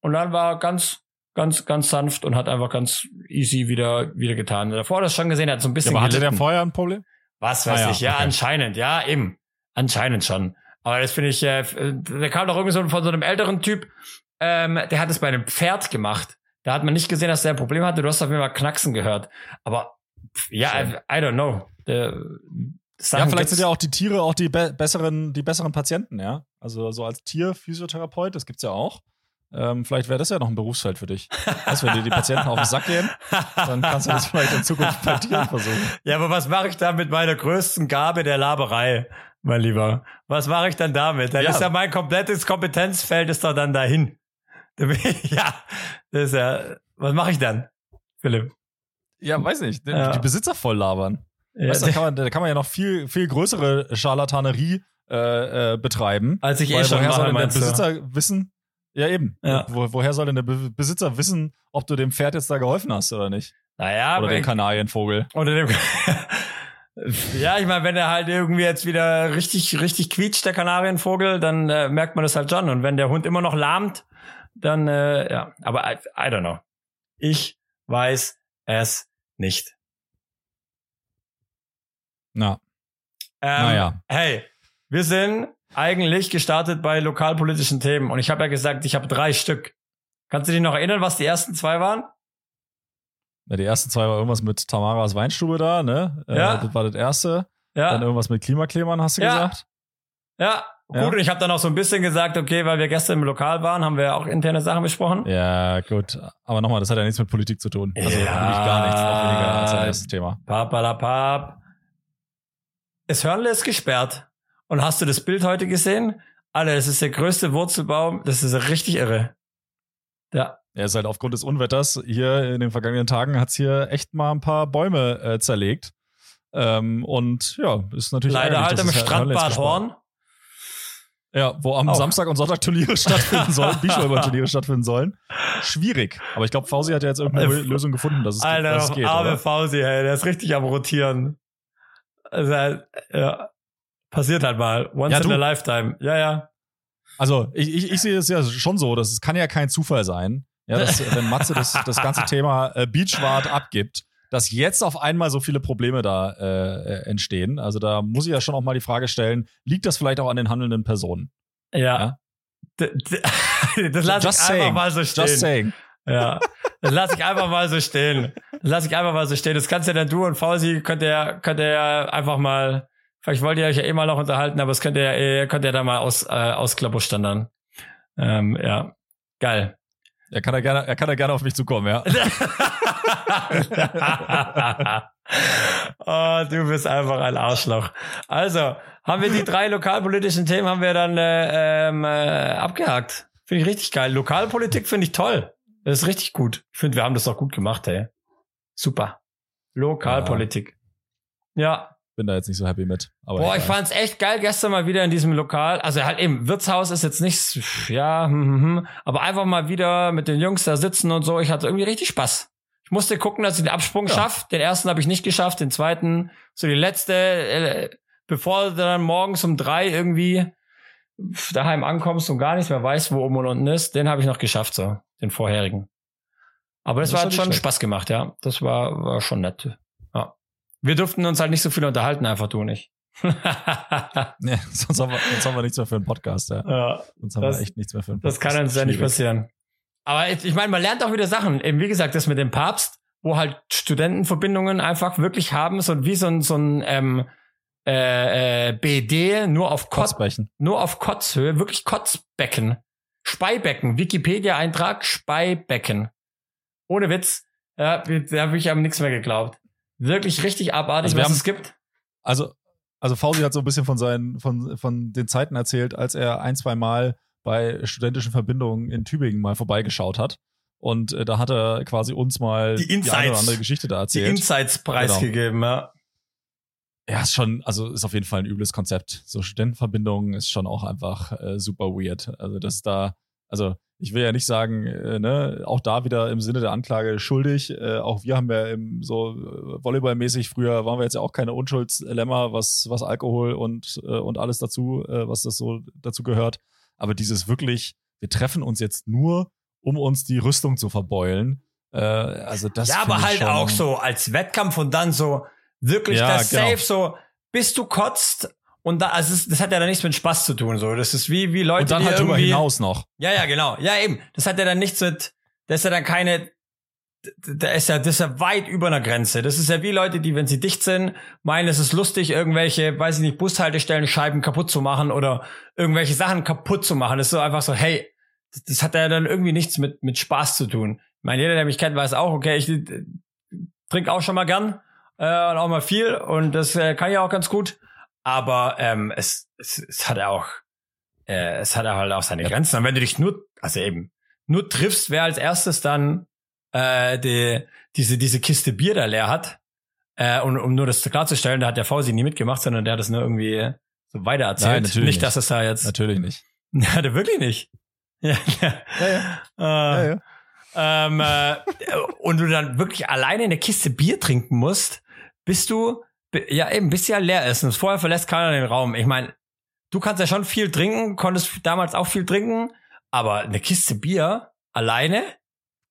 Und dann war ganz, ganz, ganz sanft und hat einfach ganz easy wieder, wieder getan. Davor das schon gesehen, er hat so ein bisschen. Ja, aber hatte der vorher ein Problem? Was weiß ah, ich, ja, okay. anscheinend, ja, eben. Anscheinend schon. Aber das finde ich, äh, der kam doch irgendwie so von so einem älteren Typ, ähm, der hat es bei einem Pferd gemacht. Da hat man nicht gesehen, dass der ein Problem hatte. Du hast auf jeden Fall Knacksen gehört. Aber ja, I, I, don't know. Der, ja, vielleicht sind ja auch die Tiere auch die be besseren, die besseren Patienten, ja. Also so als Tierphysiotherapeut, das gibt's ja auch. Ähm, vielleicht wäre das ja noch ein Berufsfeld für dich. Weißt, wenn dir die Patienten auf den Sack gehen, dann kannst du das vielleicht in Zukunft bei Tieren versuchen. Ja, aber was mache ich da mit meiner größten Gabe der Laberei, mein Lieber? Was mache ich dann damit? Dann ja. ist ja mein komplettes Kompetenzfeld ist doch dann dahin. ja, das ist ja, was mache ich dann, Philipp? Ja, weiß nicht. Die, ja. die Besitzer voll labern. Ja, weißt, da, kann man, da kann man ja noch viel, viel größere Scharlatanerie äh, äh, betreiben. Als ich eh schon denn der Besitzer wissen? Ja, eben. Ja. Wo, woher soll denn der Be Besitzer wissen, ob du dem Pferd jetzt da geholfen hast oder nicht? Naja, oder dem Kanarienvogel. Oder dem. ja, ich meine, wenn er halt irgendwie jetzt wieder richtig, richtig quietscht, der Kanarienvogel, dann äh, merkt man das halt schon. Und wenn der Hund immer noch lahmt, dann, äh, ja. Aber I, I don't know. Ich weiß es nicht. Na. Ähm, naja. Hey, wir sind eigentlich gestartet bei lokalpolitischen Themen und ich habe ja gesagt, ich habe drei Stück. Kannst du dich noch erinnern, was die ersten zwei waren? Ja, die ersten zwei war irgendwas mit Tamaras Weinstube da, ne? Äh, ja. Äh, das war das erste. Ja. Dann irgendwas mit Klimaklebern, hast du ja. gesagt? Ja, gut. Ja. Und ich habe dann auch so ein bisschen gesagt, okay, weil wir gestern im Lokal waren, haben wir auch interne Sachen besprochen. Ja, gut. Aber nochmal, das hat ja nichts mit Politik zu tun. Also ja. gar nichts, auch weniger als erstes Thema. Papalapap. Das Hörnle ist gesperrt. Und hast du das Bild heute gesehen? Alter, das ist der größte Wurzelbaum. Das ist richtig irre. Ja. Er ist halt aufgrund des Unwetters hier in den vergangenen Tagen hat es hier echt mal ein paar Bäume äh, zerlegt. Ähm, und ja, ist natürlich leider halt im Strandbad Horn. Ja, wo am Auch. Samstag und Sonntag Turniere stattfinden sollen, Beachvolleyball-Turniere stattfinden sollen. Schwierig. Aber ich glaube, Fausi hat ja jetzt irgendeine äh, Lösung gefunden, dass es, Alter, dass es geht. Arme Fausi, ey, der ist richtig am Rotieren. Also, ja. Passiert halt mal. Once ja, in a lifetime. Ja, ja. Also, ich, ich, ich sehe es ja schon so, dass es kann ja kein Zufall sein, ja, dass, wenn Matze das, das ganze Thema äh, Beachwart abgibt, dass jetzt auf einmal so viele Probleme da äh, äh entstehen. Also da muss ich ja schon auch mal die Frage stellen, liegt das vielleicht auch an den handelnden Personen? Ja. ja? Das lasse ich saying. einfach mal so stehen. Just saying. Ja. Das lasse ich einfach mal so stehen. Das lasse ich einfach mal so stehen. Das kannst ja dann du und Fausi könnt ihr, könnt ihr ja einfach mal Vielleicht wollt ihr euch ja eh mal noch unterhalten, aber es könnt ihr ja, könnt ihr da mal aus, äh, ausklapustern dann. Ähm, ja. Geil. Er kann ja gerne, er kann ja gerne auf mich zukommen, ja. oh, du bist einfach ein Arschloch. Also, haben wir die drei lokalpolitischen Themen haben wir dann äh, ähm, äh, abgehakt. Finde ich richtig geil. Lokalpolitik finde ich toll. Das ist richtig gut. Ich finde, wir haben das doch gut gemacht, ey. Super. Lokalpolitik. Ja. Bin da jetzt nicht so happy mit. Aber Boah, ich fand's echt geil gestern mal wieder in diesem Lokal. Also halt eben, Wirtshaus ist jetzt nicht, ja, hm, hm, hm, aber einfach mal wieder mit den Jungs da sitzen und so. Ich hatte irgendwie richtig Spaß. Ich musste gucken, dass ich den Absprung ja. schaffe. Den ersten habe ich nicht geschafft, den zweiten, so die letzte, äh, bevor du dann morgens um drei irgendwie daheim ankommst und gar nicht mehr weißt, wo oben und unten ist, den habe ich noch geschafft, so, den vorherigen. Aber das, das war hat schon schlecht. Spaß gemacht, ja. Das war, war schon nett. Wir durften uns halt nicht so viel unterhalten, einfach du nicht. nee, sonst haben, wir, sonst haben wir nichts mehr für einen Podcast, ja. ja sonst haben das, wir echt nichts mehr für einen Podcast. Das kann uns ja nicht passieren. Aber ich, ich meine, man lernt auch wieder Sachen. Eben wie gesagt, das mit dem Papst, wo halt Studentenverbindungen einfach wirklich haben, so wie so ein, so ein ähm, äh, äh, BD nur auf Kotz, nur auf Kotzhöhe, wirklich Kotzbecken. Speibecken, Wikipedia-Eintrag, Speibecken. Ohne Witz, ja, da habe ich aber nichts mehr geglaubt wirklich richtig abartig, also was haben, es gibt. Also, also Fausi hat so ein bisschen von seinen, von, von den Zeiten erzählt, als er ein, zwei Mal bei studentischen Verbindungen in Tübingen mal vorbeigeschaut hat. Und äh, da hat er quasi uns mal Die die eine Insights. oder andere Geschichte da Die erzählt. Insights preisgegeben, ja. Ja, ist schon, also ist auf jeden Fall ein übles Konzept. So Studentenverbindungen ist schon auch einfach äh, super weird. Also das da, also ich will ja nicht sagen, äh, ne, auch da wieder im Sinne der Anklage schuldig. Äh, auch wir haben ja im, so äh, volleyballmäßig früher waren wir jetzt ja auch keine Unschuldslämmer, was was Alkohol und äh, und alles dazu, äh, was das so dazu gehört. Aber dieses wirklich, wir treffen uns jetzt nur, um uns die Rüstung zu verbeulen. Äh, also das ja, aber halt auch so als Wettkampf und dann so wirklich Ja, das genau. Safe, so bis du kotzt und da, also es, das hat ja dann nichts mit Spaß zu tun, so. Das ist wie, wie Leute, Und dann die halt irgendwie, hinaus noch. Ja, ja, genau. Ja, eben. Das hat ja dann nichts mit, das ist ja dann keine, da ist ja, das ist ja weit über einer Grenze. Das ist ja wie Leute, die, wenn sie dicht sind, meinen, es ist lustig, irgendwelche, weiß ich nicht, Bushaltestellen, Scheiben kaputt zu machen oder irgendwelche Sachen kaputt zu machen. Das ist so einfach so, hey, das, das hat ja dann irgendwie nichts mit, mit Spaß zu tun. Ich meine, jeder, der mich kennt, weiß auch, okay, ich äh, trinke auch schon mal gern äh, und auch mal viel und das äh, kann ich auch ganz gut. Aber ähm, es, es, es hat ja auch, äh, es hat ja halt auch seine Grenzen. Und wenn du dich nur, also eben, nur triffst, wer als erstes dann äh, die, diese, diese Kiste Bier da leer hat, äh, und um nur das klarzustellen, da hat der Fausi nie mitgemacht, sondern der hat das nur irgendwie so weiter erzählt. Nein, natürlich nicht, nicht. dass es da jetzt. Natürlich nicht. Hat er wirklich nicht. Ja, ja. Ja, ja. Äh, ja, ja. ähm, äh, und du dann wirklich alleine eine Kiste Bier trinken musst, bis du, ja eben, bis ja leer ist. Und vorher verlässt keiner den Raum. Ich meine, du kannst ja schon viel trinken, konntest damals auch viel trinken, aber eine Kiste Bier alleine?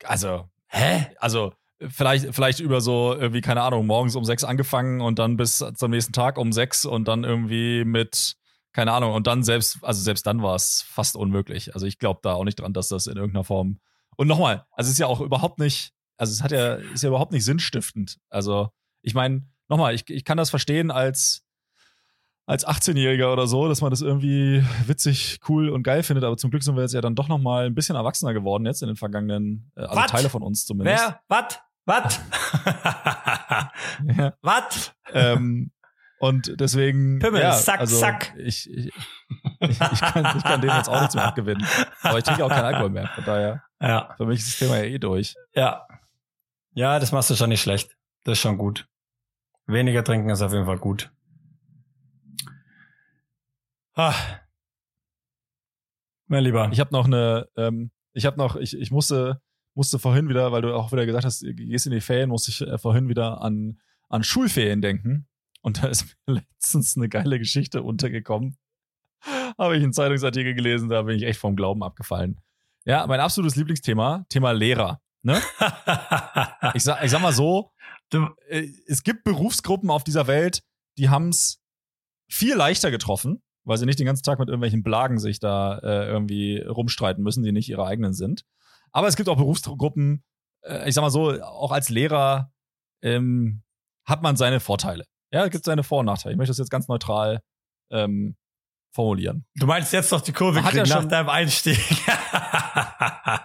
Also, Hä? also vielleicht, vielleicht über so irgendwie, keine Ahnung, morgens um sechs angefangen und dann bis zum nächsten Tag um sechs und dann irgendwie mit, keine Ahnung, und dann selbst, also selbst dann war es fast unmöglich. Also ich glaube da auch nicht dran, dass das in irgendeiner Form. Und nochmal, also es ist ja auch überhaupt nicht, also es hat ja, ist ja überhaupt nicht sinnstiftend. Also, ich meine, nochmal, ich, ich kann das verstehen als, als 18-Jähriger oder so, dass man das irgendwie witzig, cool und geil findet, aber zum Glück sind wir jetzt ja dann doch noch mal ein bisschen erwachsener geworden jetzt in den vergangenen, äh, also Was? Teile von uns zumindest. Wer? Was? Was? Ja. Was? ähm, und deswegen. Pimmel, ja, Sack, also Sack. Ich, ich, ich, ich, kann, ich kann dem jetzt auch nichts mehr abgewinnen. Aber ich trinke auch keinen Alkohol mehr. Von daher, Ja, für mich ist das Thema ja eh durch. ja. Ja, das machst du schon nicht schlecht. Das ist schon gut. Weniger trinken ist auf jeden Fall gut. Ah. Mein Lieber. Ich habe noch eine, ähm, ich habe noch, ich, ich musste, musste vorhin wieder, weil du auch wieder gesagt hast, gehst in die Ferien, musste ich äh, vorhin wieder an, an Schulferien denken. Und da ist mir letztens eine geile Geschichte untergekommen. Habe ich einen Zeitungsartikel gelesen, da bin ich echt vom Glauben abgefallen. Ja, mein absolutes Lieblingsthema, Thema Lehrer. Ne? Ich sag, ich sag mal so, du, äh, es gibt Berufsgruppen auf dieser Welt, die haben es viel leichter getroffen, weil sie nicht den ganzen Tag mit irgendwelchen Blagen sich da äh, irgendwie rumstreiten müssen, die nicht ihre eigenen sind. Aber es gibt auch Berufsgruppen, äh, ich sag mal so, auch als Lehrer ähm, hat man seine Vorteile. Ja, es gibt seine Vor- und Nachteile. Ich möchte das jetzt ganz neutral ähm, formulieren. du meinst jetzt noch die Kurve kriegen ja nach schon- deinem Einstieg.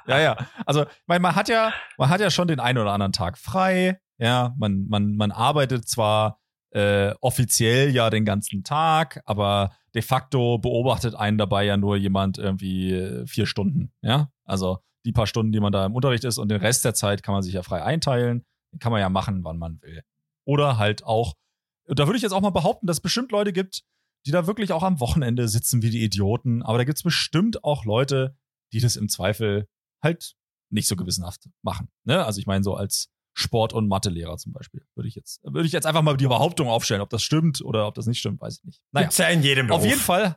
Ja, ja. Also, ich meine, man hat ja, man hat ja schon den einen oder anderen Tag frei. Ja, man, man, man arbeitet zwar äh, offiziell ja den ganzen Tag, aber de facto beobachtet einen dabei ja nur jemand irgendwie äh, vier Stunden. Ja, also die paar Stunden, die man da im Unterricht ist und den Rest der Zeit kann man sich ja frei einteilen. Den kann man ja machen, wann man will. Oder halt auch, da würde ich jetzt auch mal behaupten, dass es bestimmt Leute gibt, die da wirklich auch am Wochenende sitzen wie die Idioten. Aber da gibt es bestimmt auch Leute, die das im Zweifel halt nicht so gewissenhaft machen. Ne? Also ich meine so als Sport- und Mathelehrer zum Beispiel würde ich jetzt würde ich jetzt einfach mal die Behauptung aufstellen, ob das stimmt oder ob das nicht stimmt, weiß ich nicht. Naja, Gibt's ja in jedem Beruf. auf jeden Fall.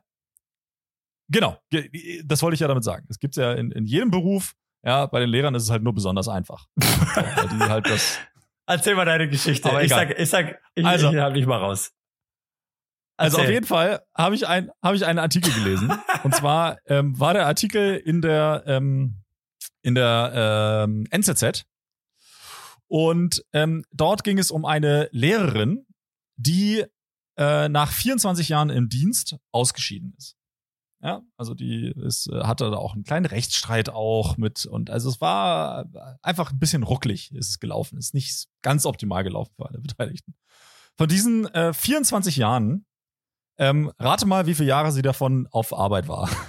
Genau, ge- das wollte ich ja damit sagen. Es gibt ja in, in jedem Beruf. Ja, bei den Lehrern ist es halt nur besonders einfach. weil die halt das Erzähl mal deine Geschichte. Aber ich egal. sag, ich sag, ich, Also- ich halte mich mal raus. Also auf Erzähl. jeden Fall habe ich, ein, hab ich einen Artikel gelesen. und zwar ähm, war der Artikel in der, ähm, in der ähm, NZZ. Und ähm, dort ging es um eine Lehrerin, die äh, nach 24 Jahren im Dienst ausgeschieden ist. Ja, also die ist, äh, hatte da auch einen kleinen Rechtsstreit auch mit und also es war einfach ein bisschen rucklig ist es gelaufen. Ist nicht ganz optimal gelaufen für alle Beteiligten. Von diesen äh, 24 Jahren, ähm, rate mal, wie viele Jahre sie davon auf Arbeit war.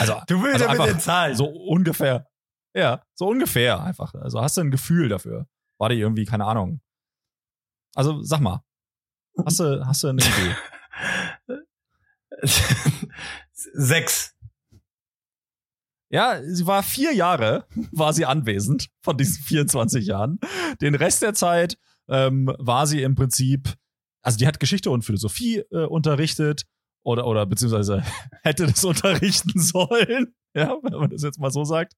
Also, Du willst also ja mit einfach den Zahlen. so ungefähr. Ja, so ungefähr einfach. Also hast du ein Gefühl dafür? War die irgendwie, keine Ahnung. Also sag mal. Hast du, hast du eine Idee? Sechs. Ja, sie war vier Jahre, war sie anwesend von diesen 24 Jahren. Den Rest der Zeit ähm, war sie im Prinzip, also die hat Geschichte und Philosophie äh, unterrichtet oder, oder beziehungsweise hätte das unterrichten sollen, ja, wenn man das jetzt mal so sagt.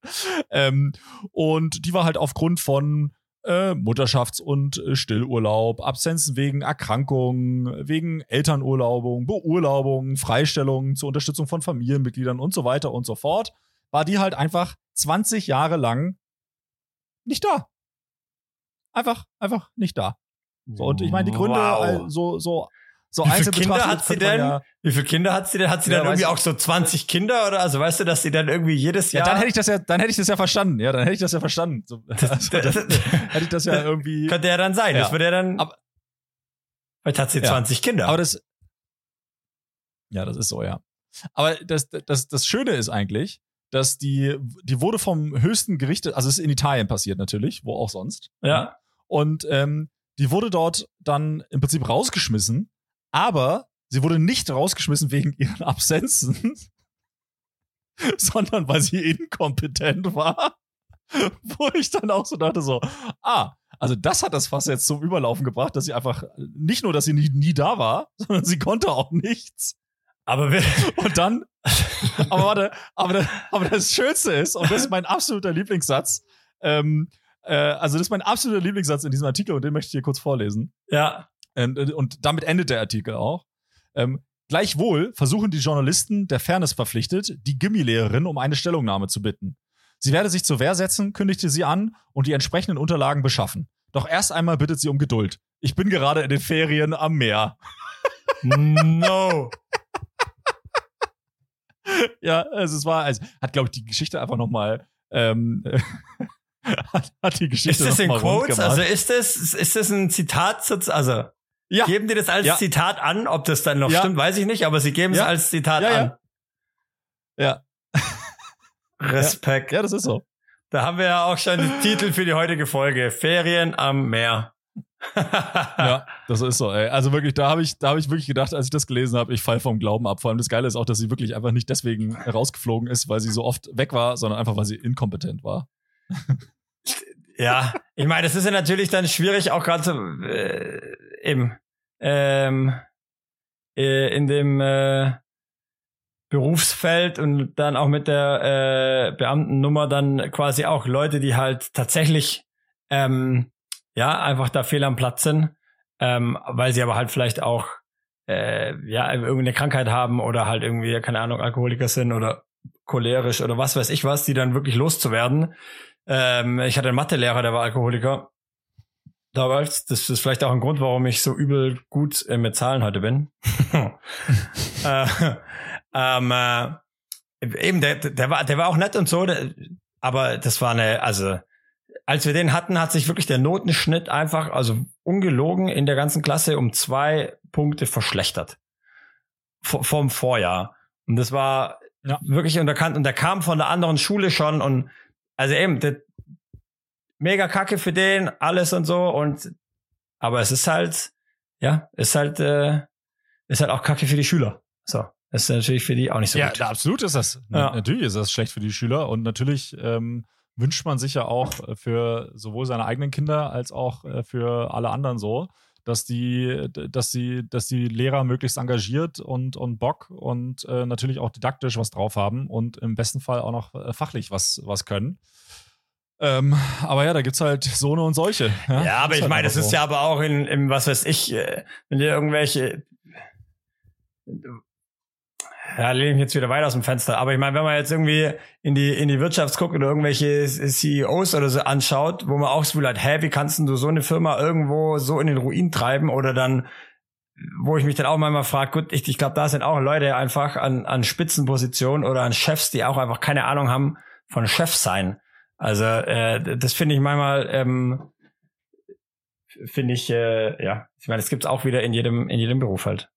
Ähm, und die war halt aufgrund von äh, Mutterschafts- und äh, Stillurlaub, Absenzen wegen Erkrankungen, wegen Elternurlaubung, Beurlaubung, Freistellung zur Unterstützung von Familienmitgliedern und so weiter und so fort, war die halt einfach 20 Jahre lang nicht da. Einfach, einfach nicht da. So, und ich meine, die Gründe, Wow. äh, so, so, so Wie viele Kinder hat sie denn? Ja, Wie viele Kinder hat sie denn? Hat sie Ja, dann irgendwie auch so 20 Kinder oder? Also weißt du, dass sie dann irgendwie jedes ja, Jahr. dann hätte ich das ja, dann hätte ich das ja verstanden. Ja, dann hätte ich das ja verstanden. So, also, dann hätte ich das ja irgendwie. Könnte ja dann sein. Ja. Das würde ja dann. Aber- Vielleicht hat sie Ja. 20 Kinder. Aber das. Ja, das ist so, ja. Aber das, das, das Schöne ist eigentlich, dass die, die wurde vom höchsten Gericht, also es ist in Italien passiert natürlich, wo auch sonst. ja. Und ähm, die wurde dort dann im Prinzip rausgeschmissen, aber sie wurde nicht rausgeschmissen wegen ihren Absenzen, sondern weil sie inkompetent war. Wo ich dann auch so dachte so, ah, also das hat das Fass jetzt zum Überlaufen gebracht, dass sie einfach nicht nur, dass sie nie, nie da war, sondern sie konnte auch nichts. Aber wir, Und dann, aber warte, aber, das- aber das Schönste ist, und das ist mein absoluter Lieblingssatz, ähm, äh, also das ist mein absoluter Lieblingssatz in diesem Artikel und den möchte ich hier kurz vorlesen. ja. Und, und damit endet der Artikel auch. Ähm, gleichwohl versuchen die Journalisten, der Fairness verpflichtet, die Gimmilehrerin um eine Stellungnahme zu bitten. Sie werde sich zur Wehr setzen, kündigte sie an und die entsprechenden Unterlagen beschaffen. Doch erst einmal bittet sie um Geduld. Ich bin gerade in den Ferien am Meer. No. ja, also es war, also hat, glaube ich, die Geschichte einfach nochmal, ähm, hat, hat die Geschichte Ist das in Quotes? Also ist das, ist das ein Zitat? Also ja, geben die das als Ja. Zitat an? Ob das dann noch Ja. stimmt, weiß ich nicht, aber sie geben es als Zitat an. ja, Respekt. ja, das ist so. Da haben wir ja auch schon den Titel für die heutige Folge. Ferien am Meer. Ja, das ist so, ey. Also wirklich, da habe ich, da habe ich wirklich gedacht, als ich das gelesen habe, ich fall vom Glauben ab. Vor allem das Geile ist auch, dass sie wirklich einfach nicht deswegen rausgeflogen ist, weil sie so oft weg war, sondern einfach, weil sie inkompetent war. Ja, ich meine, das ist ja natürlich dann schwierig, auch gerade so, äh, im ähm, äh, in dem äh, Berufsfeld und dann auch mit der äh, Beamtennummer dann quasi auch Leute, die halt tatsächlich ähm, ja einfach da fehl am Platz sind, ähm, weil sie aber halt vielleicht auch äh, ja irgendeine Krankheit haben oder halt irgendwie keine Ahnung Alkoholiker sind oder cholerisch oder was weiß ich was, die dann wirklich loszuwerden. Ähm, ich hatte einen Mathelehrer, der war Alkoholiker. Damals, das ist vielleicht auch ein Grund, warum ich so übel gut äh, mit Zahlen heute bin. äh, ähm, äh, eben, der, der war, der war auch nett und so, der, aber das war eine, also als wir den hatten, hat sich wirklich der Notenschnitt einfach, also ungelogen in der ganzen Klasse um zwei Punkte verschlechtert. V vom Vorjahr. Und das war Ja. wirklich unterkannt. Und der kam von der anderen Schule schon und also eben, der, mega kacke für den, alles und so. Und aber es ist halt, ja, ist halt, äh, ist halt auch kacke für die Schüler. So. Das ist natürlich für die auch nicht so ja, gut. na, absolut ist das. Ja. Natürlich ist das schlecht für die Schüler und natürlich ähm, wünscht man sich ja auch für sowohl seine eigenen Kinder als auch äh, für alle anderen so, dass die, dass die, dass die Lehrer möglichst engagiert und, und Bock und äh, natürlich auch didaktisch was drauf haben und im besten Fall auch noch äh, fachlich was, was können. Ähm, aber ja, da gibt's halt so eine und solche. Ja, Ja, aber ich halt meine, das ist so. ja aber auch in, im, was weiß ich, äh, wenn dir irgendwelche, ja, lehne ich mich jetzt wieder weiter aus dem Fenster. Aber ich meine, wenn man jetzt irgendwie in die, in die Wirtschaft guckt oder irgendwelche CEOs oder so anschaut, wo man auch Gefühl hat, hä, wie kannst denn du so eine Firma irgendwo so in den Ruin treiben oder dann, wo ich mich dann auch manchmal frage, gut, ich, ich glaube, da sind auch Leute einfach an, an Spitzenpositionen oder an Chefs, die auch einfach keine Ahnung haben von Chef sein. Also, äh, das finde ich manchmal, ähm, finde ich, äh, ja, ich meine, das gibt's auch wieder in jedem, in jedem Beruf halt.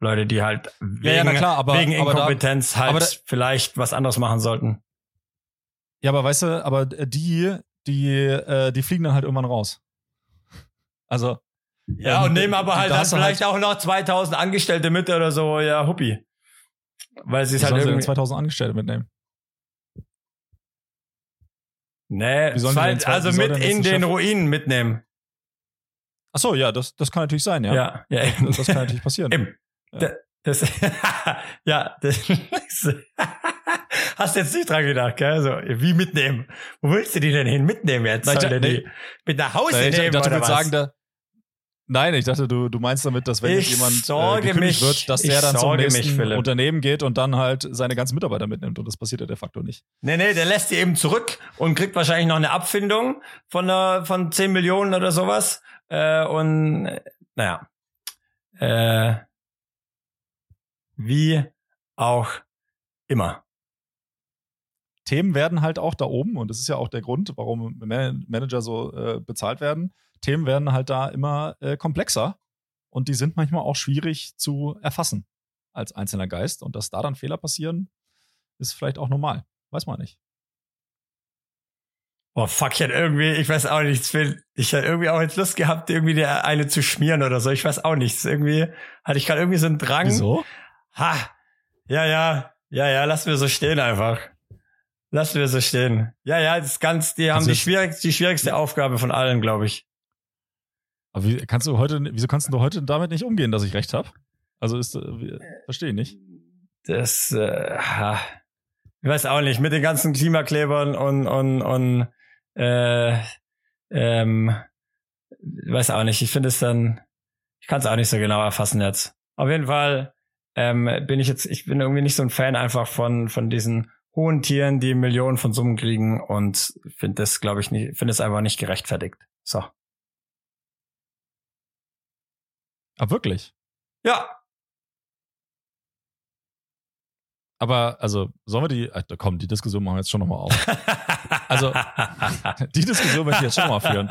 Leute, die halt wegen, Ja, klar, aber- wegen aber da- Inkompetenz halt da- vielleicht was anderes machen sollten. Ja, aber weißt du, aber die, die, äh, die fliegen dann halt irgendwann raus. Also. Ja, ähm, und nehmen aber halt dann hast du vielleicht auch noch 2000 Angestellte mit oder so, ja, huppi. Weil sie Wie es halt sie irgendwie... 2000 Angestellte mitnehmen? Nee, zwei, zwei- also mit in den Ruinen mitnehmen. Ach so, ja, das, das kann natürlich sein, ja. Ja, ja, eben. Das, kann natürlich passieren. Eben. Ja. Da- Das, ja, das, hast jetzt nicht dran gedacht, gell? So, wie mitnehmen? Wo willst du die denn hin mitnehmen jetzt? Nein, ich dachte- die mit nach Hause Nein, ich nehmen dachte, du oder was? sagen, da, Nein, ich dachte, du, du meinst damit, dass wenn Ich jetzt jemand äh, mich. wird, dass der dann zum mich, nächsten Philipp. Unternehmen geht und dann halt seine ganzen Mitarbeiter mitnimmt. Und das passiert ja de facto nicht. Nee, nee, der lässt die eben zurück und kriegt wahrscheinlich noch eine Abfindung von, einer, von 10 Millionen oder sowas. Äh, und naja. Äh, wie auch immer. Themen werden halt auch da oben, und das ist ja auch der Grund, warum Man- Manager so äh, bezahlt werden. Themen werden halt da immer äh, komplexer und die sind manchmal auch schwierig zu erfassen als einzelner Geist. Und dass da dann Fehler passieren, ist vielleicht auch normal. Weiß man nicht. Boah, fuck, ich hätte irgendwie, ich weiß auch nicht, Phil, ich hätte irgendwie auch jetzt Lust gehabt, irgendwie der eine zu schmieren oder so. Ich weiß auch nicht. Irgendwie hatte ich gerade irgendwie so einen Drang. Wieso? Ha, ja, ja, ja, ja, lassen wir so stehen einfach. Lassen wir so stehen. Ja, ja, das ist ganz, die haben Also die, schwierigste, die schwierigste Aufgabe von allen, glaube ich. Aber wie kannst du heute, wieso kannst du heute damit nicht umgehen, dass ich recht habe? Also ist, äh, wie- verstehe ich nicht. Das, äh, ich weiß auch nicht, mit den ganzen Klimaklebern und, und, und, äh, ähm, weiß auch nicht, ich finde es dann, ich kann es auch nicht so genau erfassen jetzt. Auf jeden Fall, ähm, bin ich jetzt, ich bin irgendwie nicht so ein Fan einfach von, von diesen hohen Tieren, die Millionen von Summen kriegen und finde das, glaube ich, nicht, finde es einfach nicht gerechtfertigt. So. Ah, wirklich? Ja, Aber, also, sollen wir die, äh, komm, die Diskussion machen wir jetzt schon nochmal auf. Also, Die Diskussion möchte ich jetzt schon mal führen.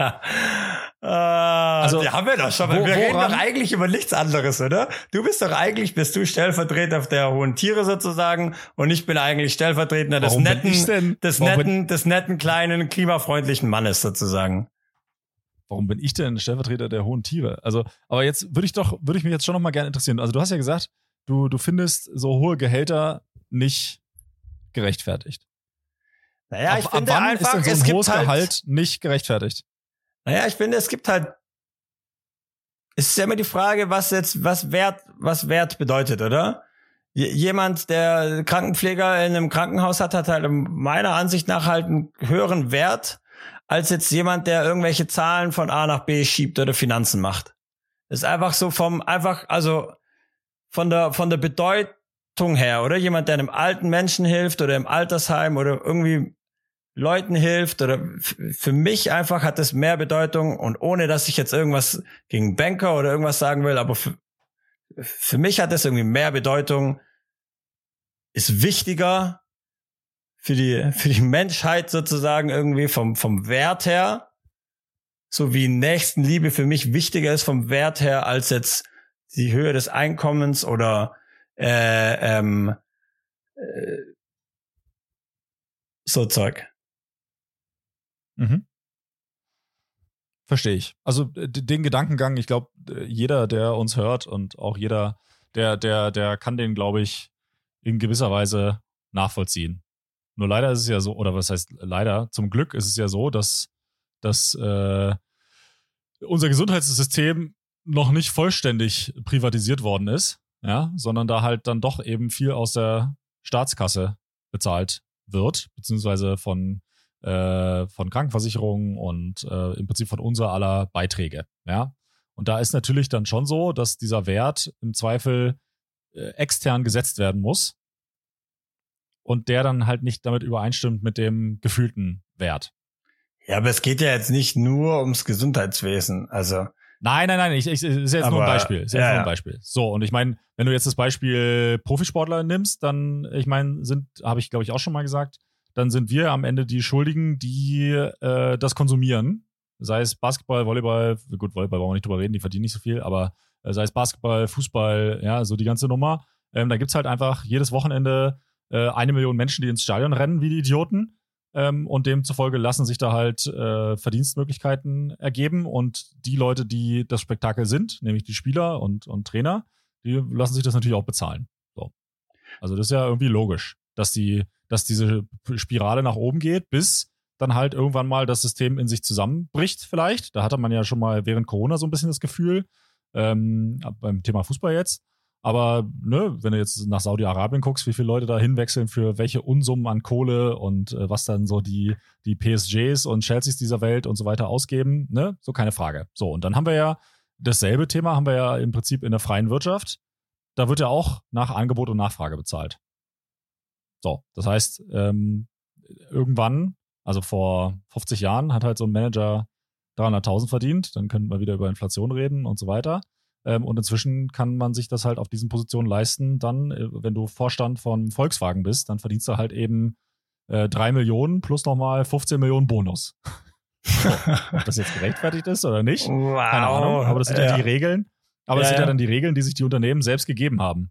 also, die haben wir doch schon. wo- wir reden doch eigentlich über nichts anderes, oder? Du bist doch eigentlich, bist du Stellvertreter der hohen Tiere sozusagen und ich bin eigentlich Stellvertreter des Warum netten, des warum netten, des netten, kleinen, klimafreundlichen Mannes sozusagen. Warum bin ich denn Stellvertreter der hohen Tiere? Also, aber jetzt würde ich doch, würde ich mich jetzt schon nochmal gerne interessieren. Also, du hast ja gesagt, du, du findest so hohe Gehälter nicht gerechtfertigt. Naja, ab, ich ab finde wann einfach, ist denn so es ein gibt hohes halt, Gehalt nicht gerechtfertigt? Naja, ich finde, es gibt halt, es ist ja immer die Frage, was jetzt, was Wert, was Wert bedeutet, oder? Jemand, der Krankenpfleger in einem Krankenhaus hat, hat halt meiner Ansicht nach halt einen höheren Wert als jetzt jemand, der irgendwelche Zahlen von A nach B schiebt oder Finanzen macht. Ist einfach so vom, einfach, also von der, von der Bedeutung her, oder? Jemand, der einem alten Menschen hilft oder im Altersheim oder irgendwie Leuten hilft oder für mich einfach hat es mehr Bedeutung und ohne dass ich jetzt irgendwas gegen Banker oder irgendwas sagen will, aber für, für mich hat es irgendwie mehr Bedeutung, ist wichtiger für die, für die Menschheit sozusagen irgendwie vom, vom Wert her, so wie Nächstenliebe für mich wichtiger ist vom Wert her als jetzt die Höhe des Einkommens oder äh, ähm, äh, so Zeug. Mhm. Verstehe ich. Also den Gedankengang, ich glaube, jeder, der uns hört und auch jeder, der, der, der kann den, glaube ich, in gewisser Weise nachvollziehen. Nur leider ist es ja so, oder was heißt leider, zum Glück ist es ja so, dass, dass äh, unser Gesundheitssystem noch nicht vollständig privatisiert worden ist, ja, sondern da halt dann doch eben viel aus der Staatskasse bezahlt wird, beziehungsweise von äh, von Krankenversicherungen und äh, im Prinzip von unser aller Beiträge. Ja. Und da ist natürlich dann schon so, dass dieser Wert im Zweifel äh, extern gesetzt werden muss und der dann halt nicht damit übereinstimmt mit dem gefühlten Wert. Ja, aber es geht ja jetzt nicht nur ums Gesundheitswesen. Also, Nein, nein, nein, ich, ich, ist jetzt nur ein Aber, Beispiel. Ist jetzt ja, nur ein. Beispiel. So, und ich meine, wenn du jetzt das Beispiel Profisportler nimmst, dann, ich meine, sind, habe ich glaube ich auch schon mal gesagt, dann sind wir am Ende die Schuldigen, die äh, das konsumieren sei es Basketball, Volleyball, gut, Volleyball wollen wir nicht drüber reden, die verdienen nicht so viel, aber äh, sei es Basketball, Fußball, ja, so die ganze Nummer. Ähm, da gibt es halt einfach jedes Wochenende äh, eine Million Menschen, die ins Stadion rennen wie die Idioten. Ähm, und demzufolge lassen sich da halt äh, Verdienstmöglichkeiten ergeben. Und die Leute, die das Spektakel sind, nämlich die Spieler und, und Trainer, die lassen sich das natürlich auch bezahlen. So. Also das ist ja irgendwie logisch, dass die, dass diese Spirale nach oben geht, bis dann halt irgendwann mal das System in sich zusammenbricht, vielleicht. Da hatte man ja schon mal während Corona so ein bisschen das Gefühl, ähm, beim Thema Fußball jetzt. Aber ne, wenn du jetzt nach Saudi-Arabien guckst, wie viele Leute da hinwechseln für welche Unsummen an Kohle und äh, was dann so die, die PSGs und Chelseas dieser Welt und so weiter ausgeben, ne, so keine Frage. So, und dann haben wir ja dasselbe Thema, haben wir ja im Prinzip in der freien Wirtschaft. Da wird ja auch nach Angebot und Nachfrage bezahlt. So, das heißt, ähm, irgendwann, also vor 50 Jahren, hat halt so ein Manager 300.000 verdient. Dann könnten wir wieder über Inflation reden und so weiter. Ähm, und inzwischen kann man sich das halt auf diesen Positionen leisten. Dann, äh, wenn du Vorstand von Volkswagen bist, dann verdienst du halt eben äh, 3 Millionen plus nochmal 15 Millionen Bonus. so, ob das jetzt gerechtfertigt ist oder nicht, Wow. keine Ahnung. Aber das sind ja, Ja. die Regeln. Aber das Ja, sind ja dann die Regeln, die sich die Unternehmen selbst gegeben haben.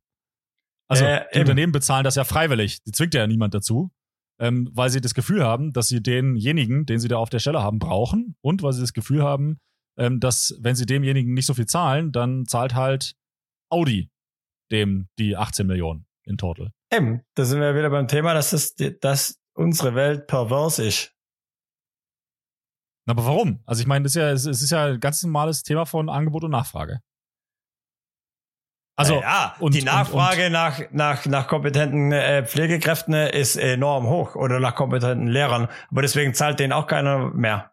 Also Ja, die eben. Unternehmen bezahlen das ja freiwillig. Die zwingt ja niemand dazu. Ähm, weil sie das Gefühl haben, dass sie denjenigen, den sie da auf der Stelle haben, brauchen und weil sie das Gefühl haben, ähm, dass wenn sie demjenigen nicht so viel zahlen, dann zahlt halt Audi dem die 18 Millionen in total. Eben, da sind wir wieder beim Thema, dass, das, dass unsere Welt pervers ist. Aber warum? Also ich meine, das ist ja, es ist ja ein ganz normales Thema von Angebot und Nachfrage. Also ja, und- die und- Nachfrage nach, nach, nach kompetenten äh, Pflegekräften ist enorm hoch oder nach kompetenten Lehrern. Aber deswegen zahlt denen auch keiner mehr.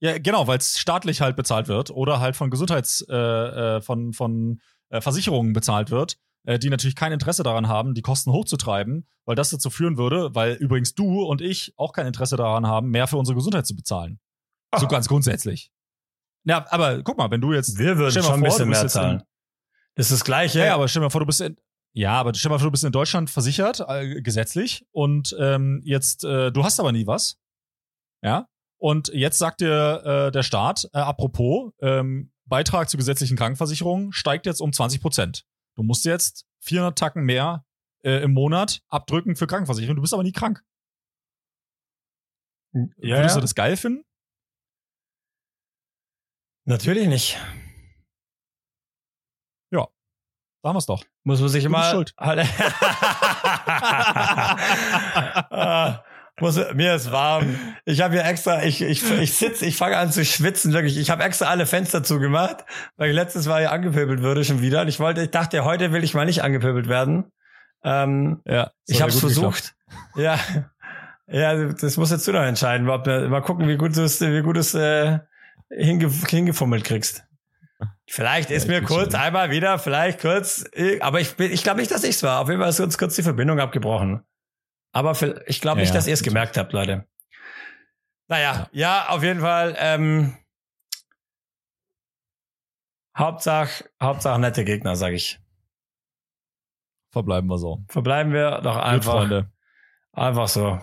Ja, genau, weil es staatlich halt bezahlt wird oder halt von Gesundheits, äh, äh, von, von äh, Versicherungen bezahlt wird, äh, die natürlich kein Interesse daran haben, die Kosten hochzutreiben, weil das dazu führen würde, weil übrigens du und ich auch kein Interesse daran haben, mehr für unsere Gesundheit zu bezahlen. So Ah. ganz grundsätzlich. Ja, aber guck mal, wenn du jetzt. Wir würden schon ein vor, bisschen du bist mehr in- zahlen. Das ist das Gleiche. Ja, ja, aber stell dir mal vor, du bist in, ja, aber stell dir mal vor, du bist in Deutschland versichert, äh, gesetzlich, und ähm, jetzt, äh, du hast aber nie was. Ja. Und jetzt sagt dir äh, der Staat, äh, apropos, ähm, Beitrag zur gesetzlichen Krankenversicherung steigt jetzt um 20 Prozent. Du musst jetzt 400 Tacken mehr äh, im Monat abdrücken für Krankenversicherung. Du bist aber nie krank. ja, Würdest ja. du das geil finden? Natürlich nicht. Da haben wir's doch. Muss man sich immer schuld. muss, mir ist warm. Ich habe hier extra, ich, ich, ich sitze, ich fange an zu schwitzen, wirklich. Ich habe extra alle Fenster zugemacht, weil ich letztes Mal hier angepöbelt würde schon wieder. Und ich wollte, ich dachte, heute will ich mal nicht angepöbelt werden. Ähm, Ja. ich habe es versucht. Ja. Ja, das muss jetzt du noch entscheiden. Ob, mal gucken, wie gut du es, wie gut du es äh, hinge, hingefummelt kriegst. Vielleicht ist Ja, mir kurz schon. einmal wieder, vielleicht kurz, äh, aber ich, bin- ich glaube nicht, dass ich's war. Auf jeden Fall ist uns kurz die Verbindung abgebrochen. Aber für, ich glaube nicht, ja, dass ihr es gemerkt habt, Leute. Naja, ja, auf jeden Fall. Ähm, Hauptsache, Hauptsache nette Gegner, sag ich. Verbleiben wir so. Verbleiben wir doch Gut, einfach, Freunde. einfach so.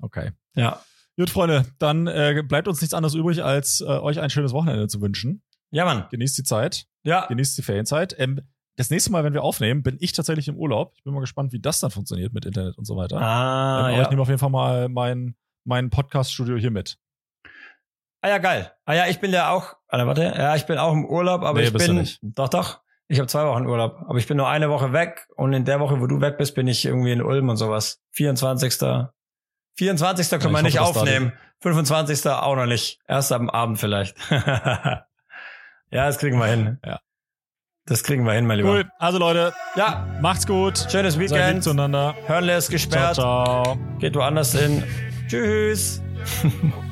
Okay. Ja. Gut, Freunde, dann äh, bleibt uns nichts anderes übrig, als äh, euch ein schönes Wochenende zu wünschen. Ja, Mann. Genießt die Zeit, Ja. genießt die Ferienzeit. Ähm, das nächste Mal, wenn wir aufnehmen, bin ich tatsächlich im Urlaub. Ich bin mal gespannt, wie das dann funktioniert mit Internet und so weiter. Ah, ähm, aber ja. ich nehme auf jeden Fall mal mein, mein Podcast-Studio hier mit. Ah ja, geil. Ah ja, ich bin ja auch, Alter, warte, ja, ich bin auch im Urlaub, aber Nee, ich bin, doch, doch, ich habe zwei Wochen Urlaub, aber ich bin nur eine Woche weg und in der Woche, wo du weg bist, bin ich irgendwie in Ulm und sowas. 24. 24. können Ja, wir ich nicht hoffe, aufnehmen. 25. auch noch nicht. Erst am Abend vielleicht. ja, das kriegen wir hin. Ja. Das kriegen wir hin, mein Lieber. Cool. Also Leute, Ja, macht's gut. schönes Seid lieb Weekend. zueinander. Hörnle ist Ciao, gesperrt. ciao. Geht woanders hin. Tschüss.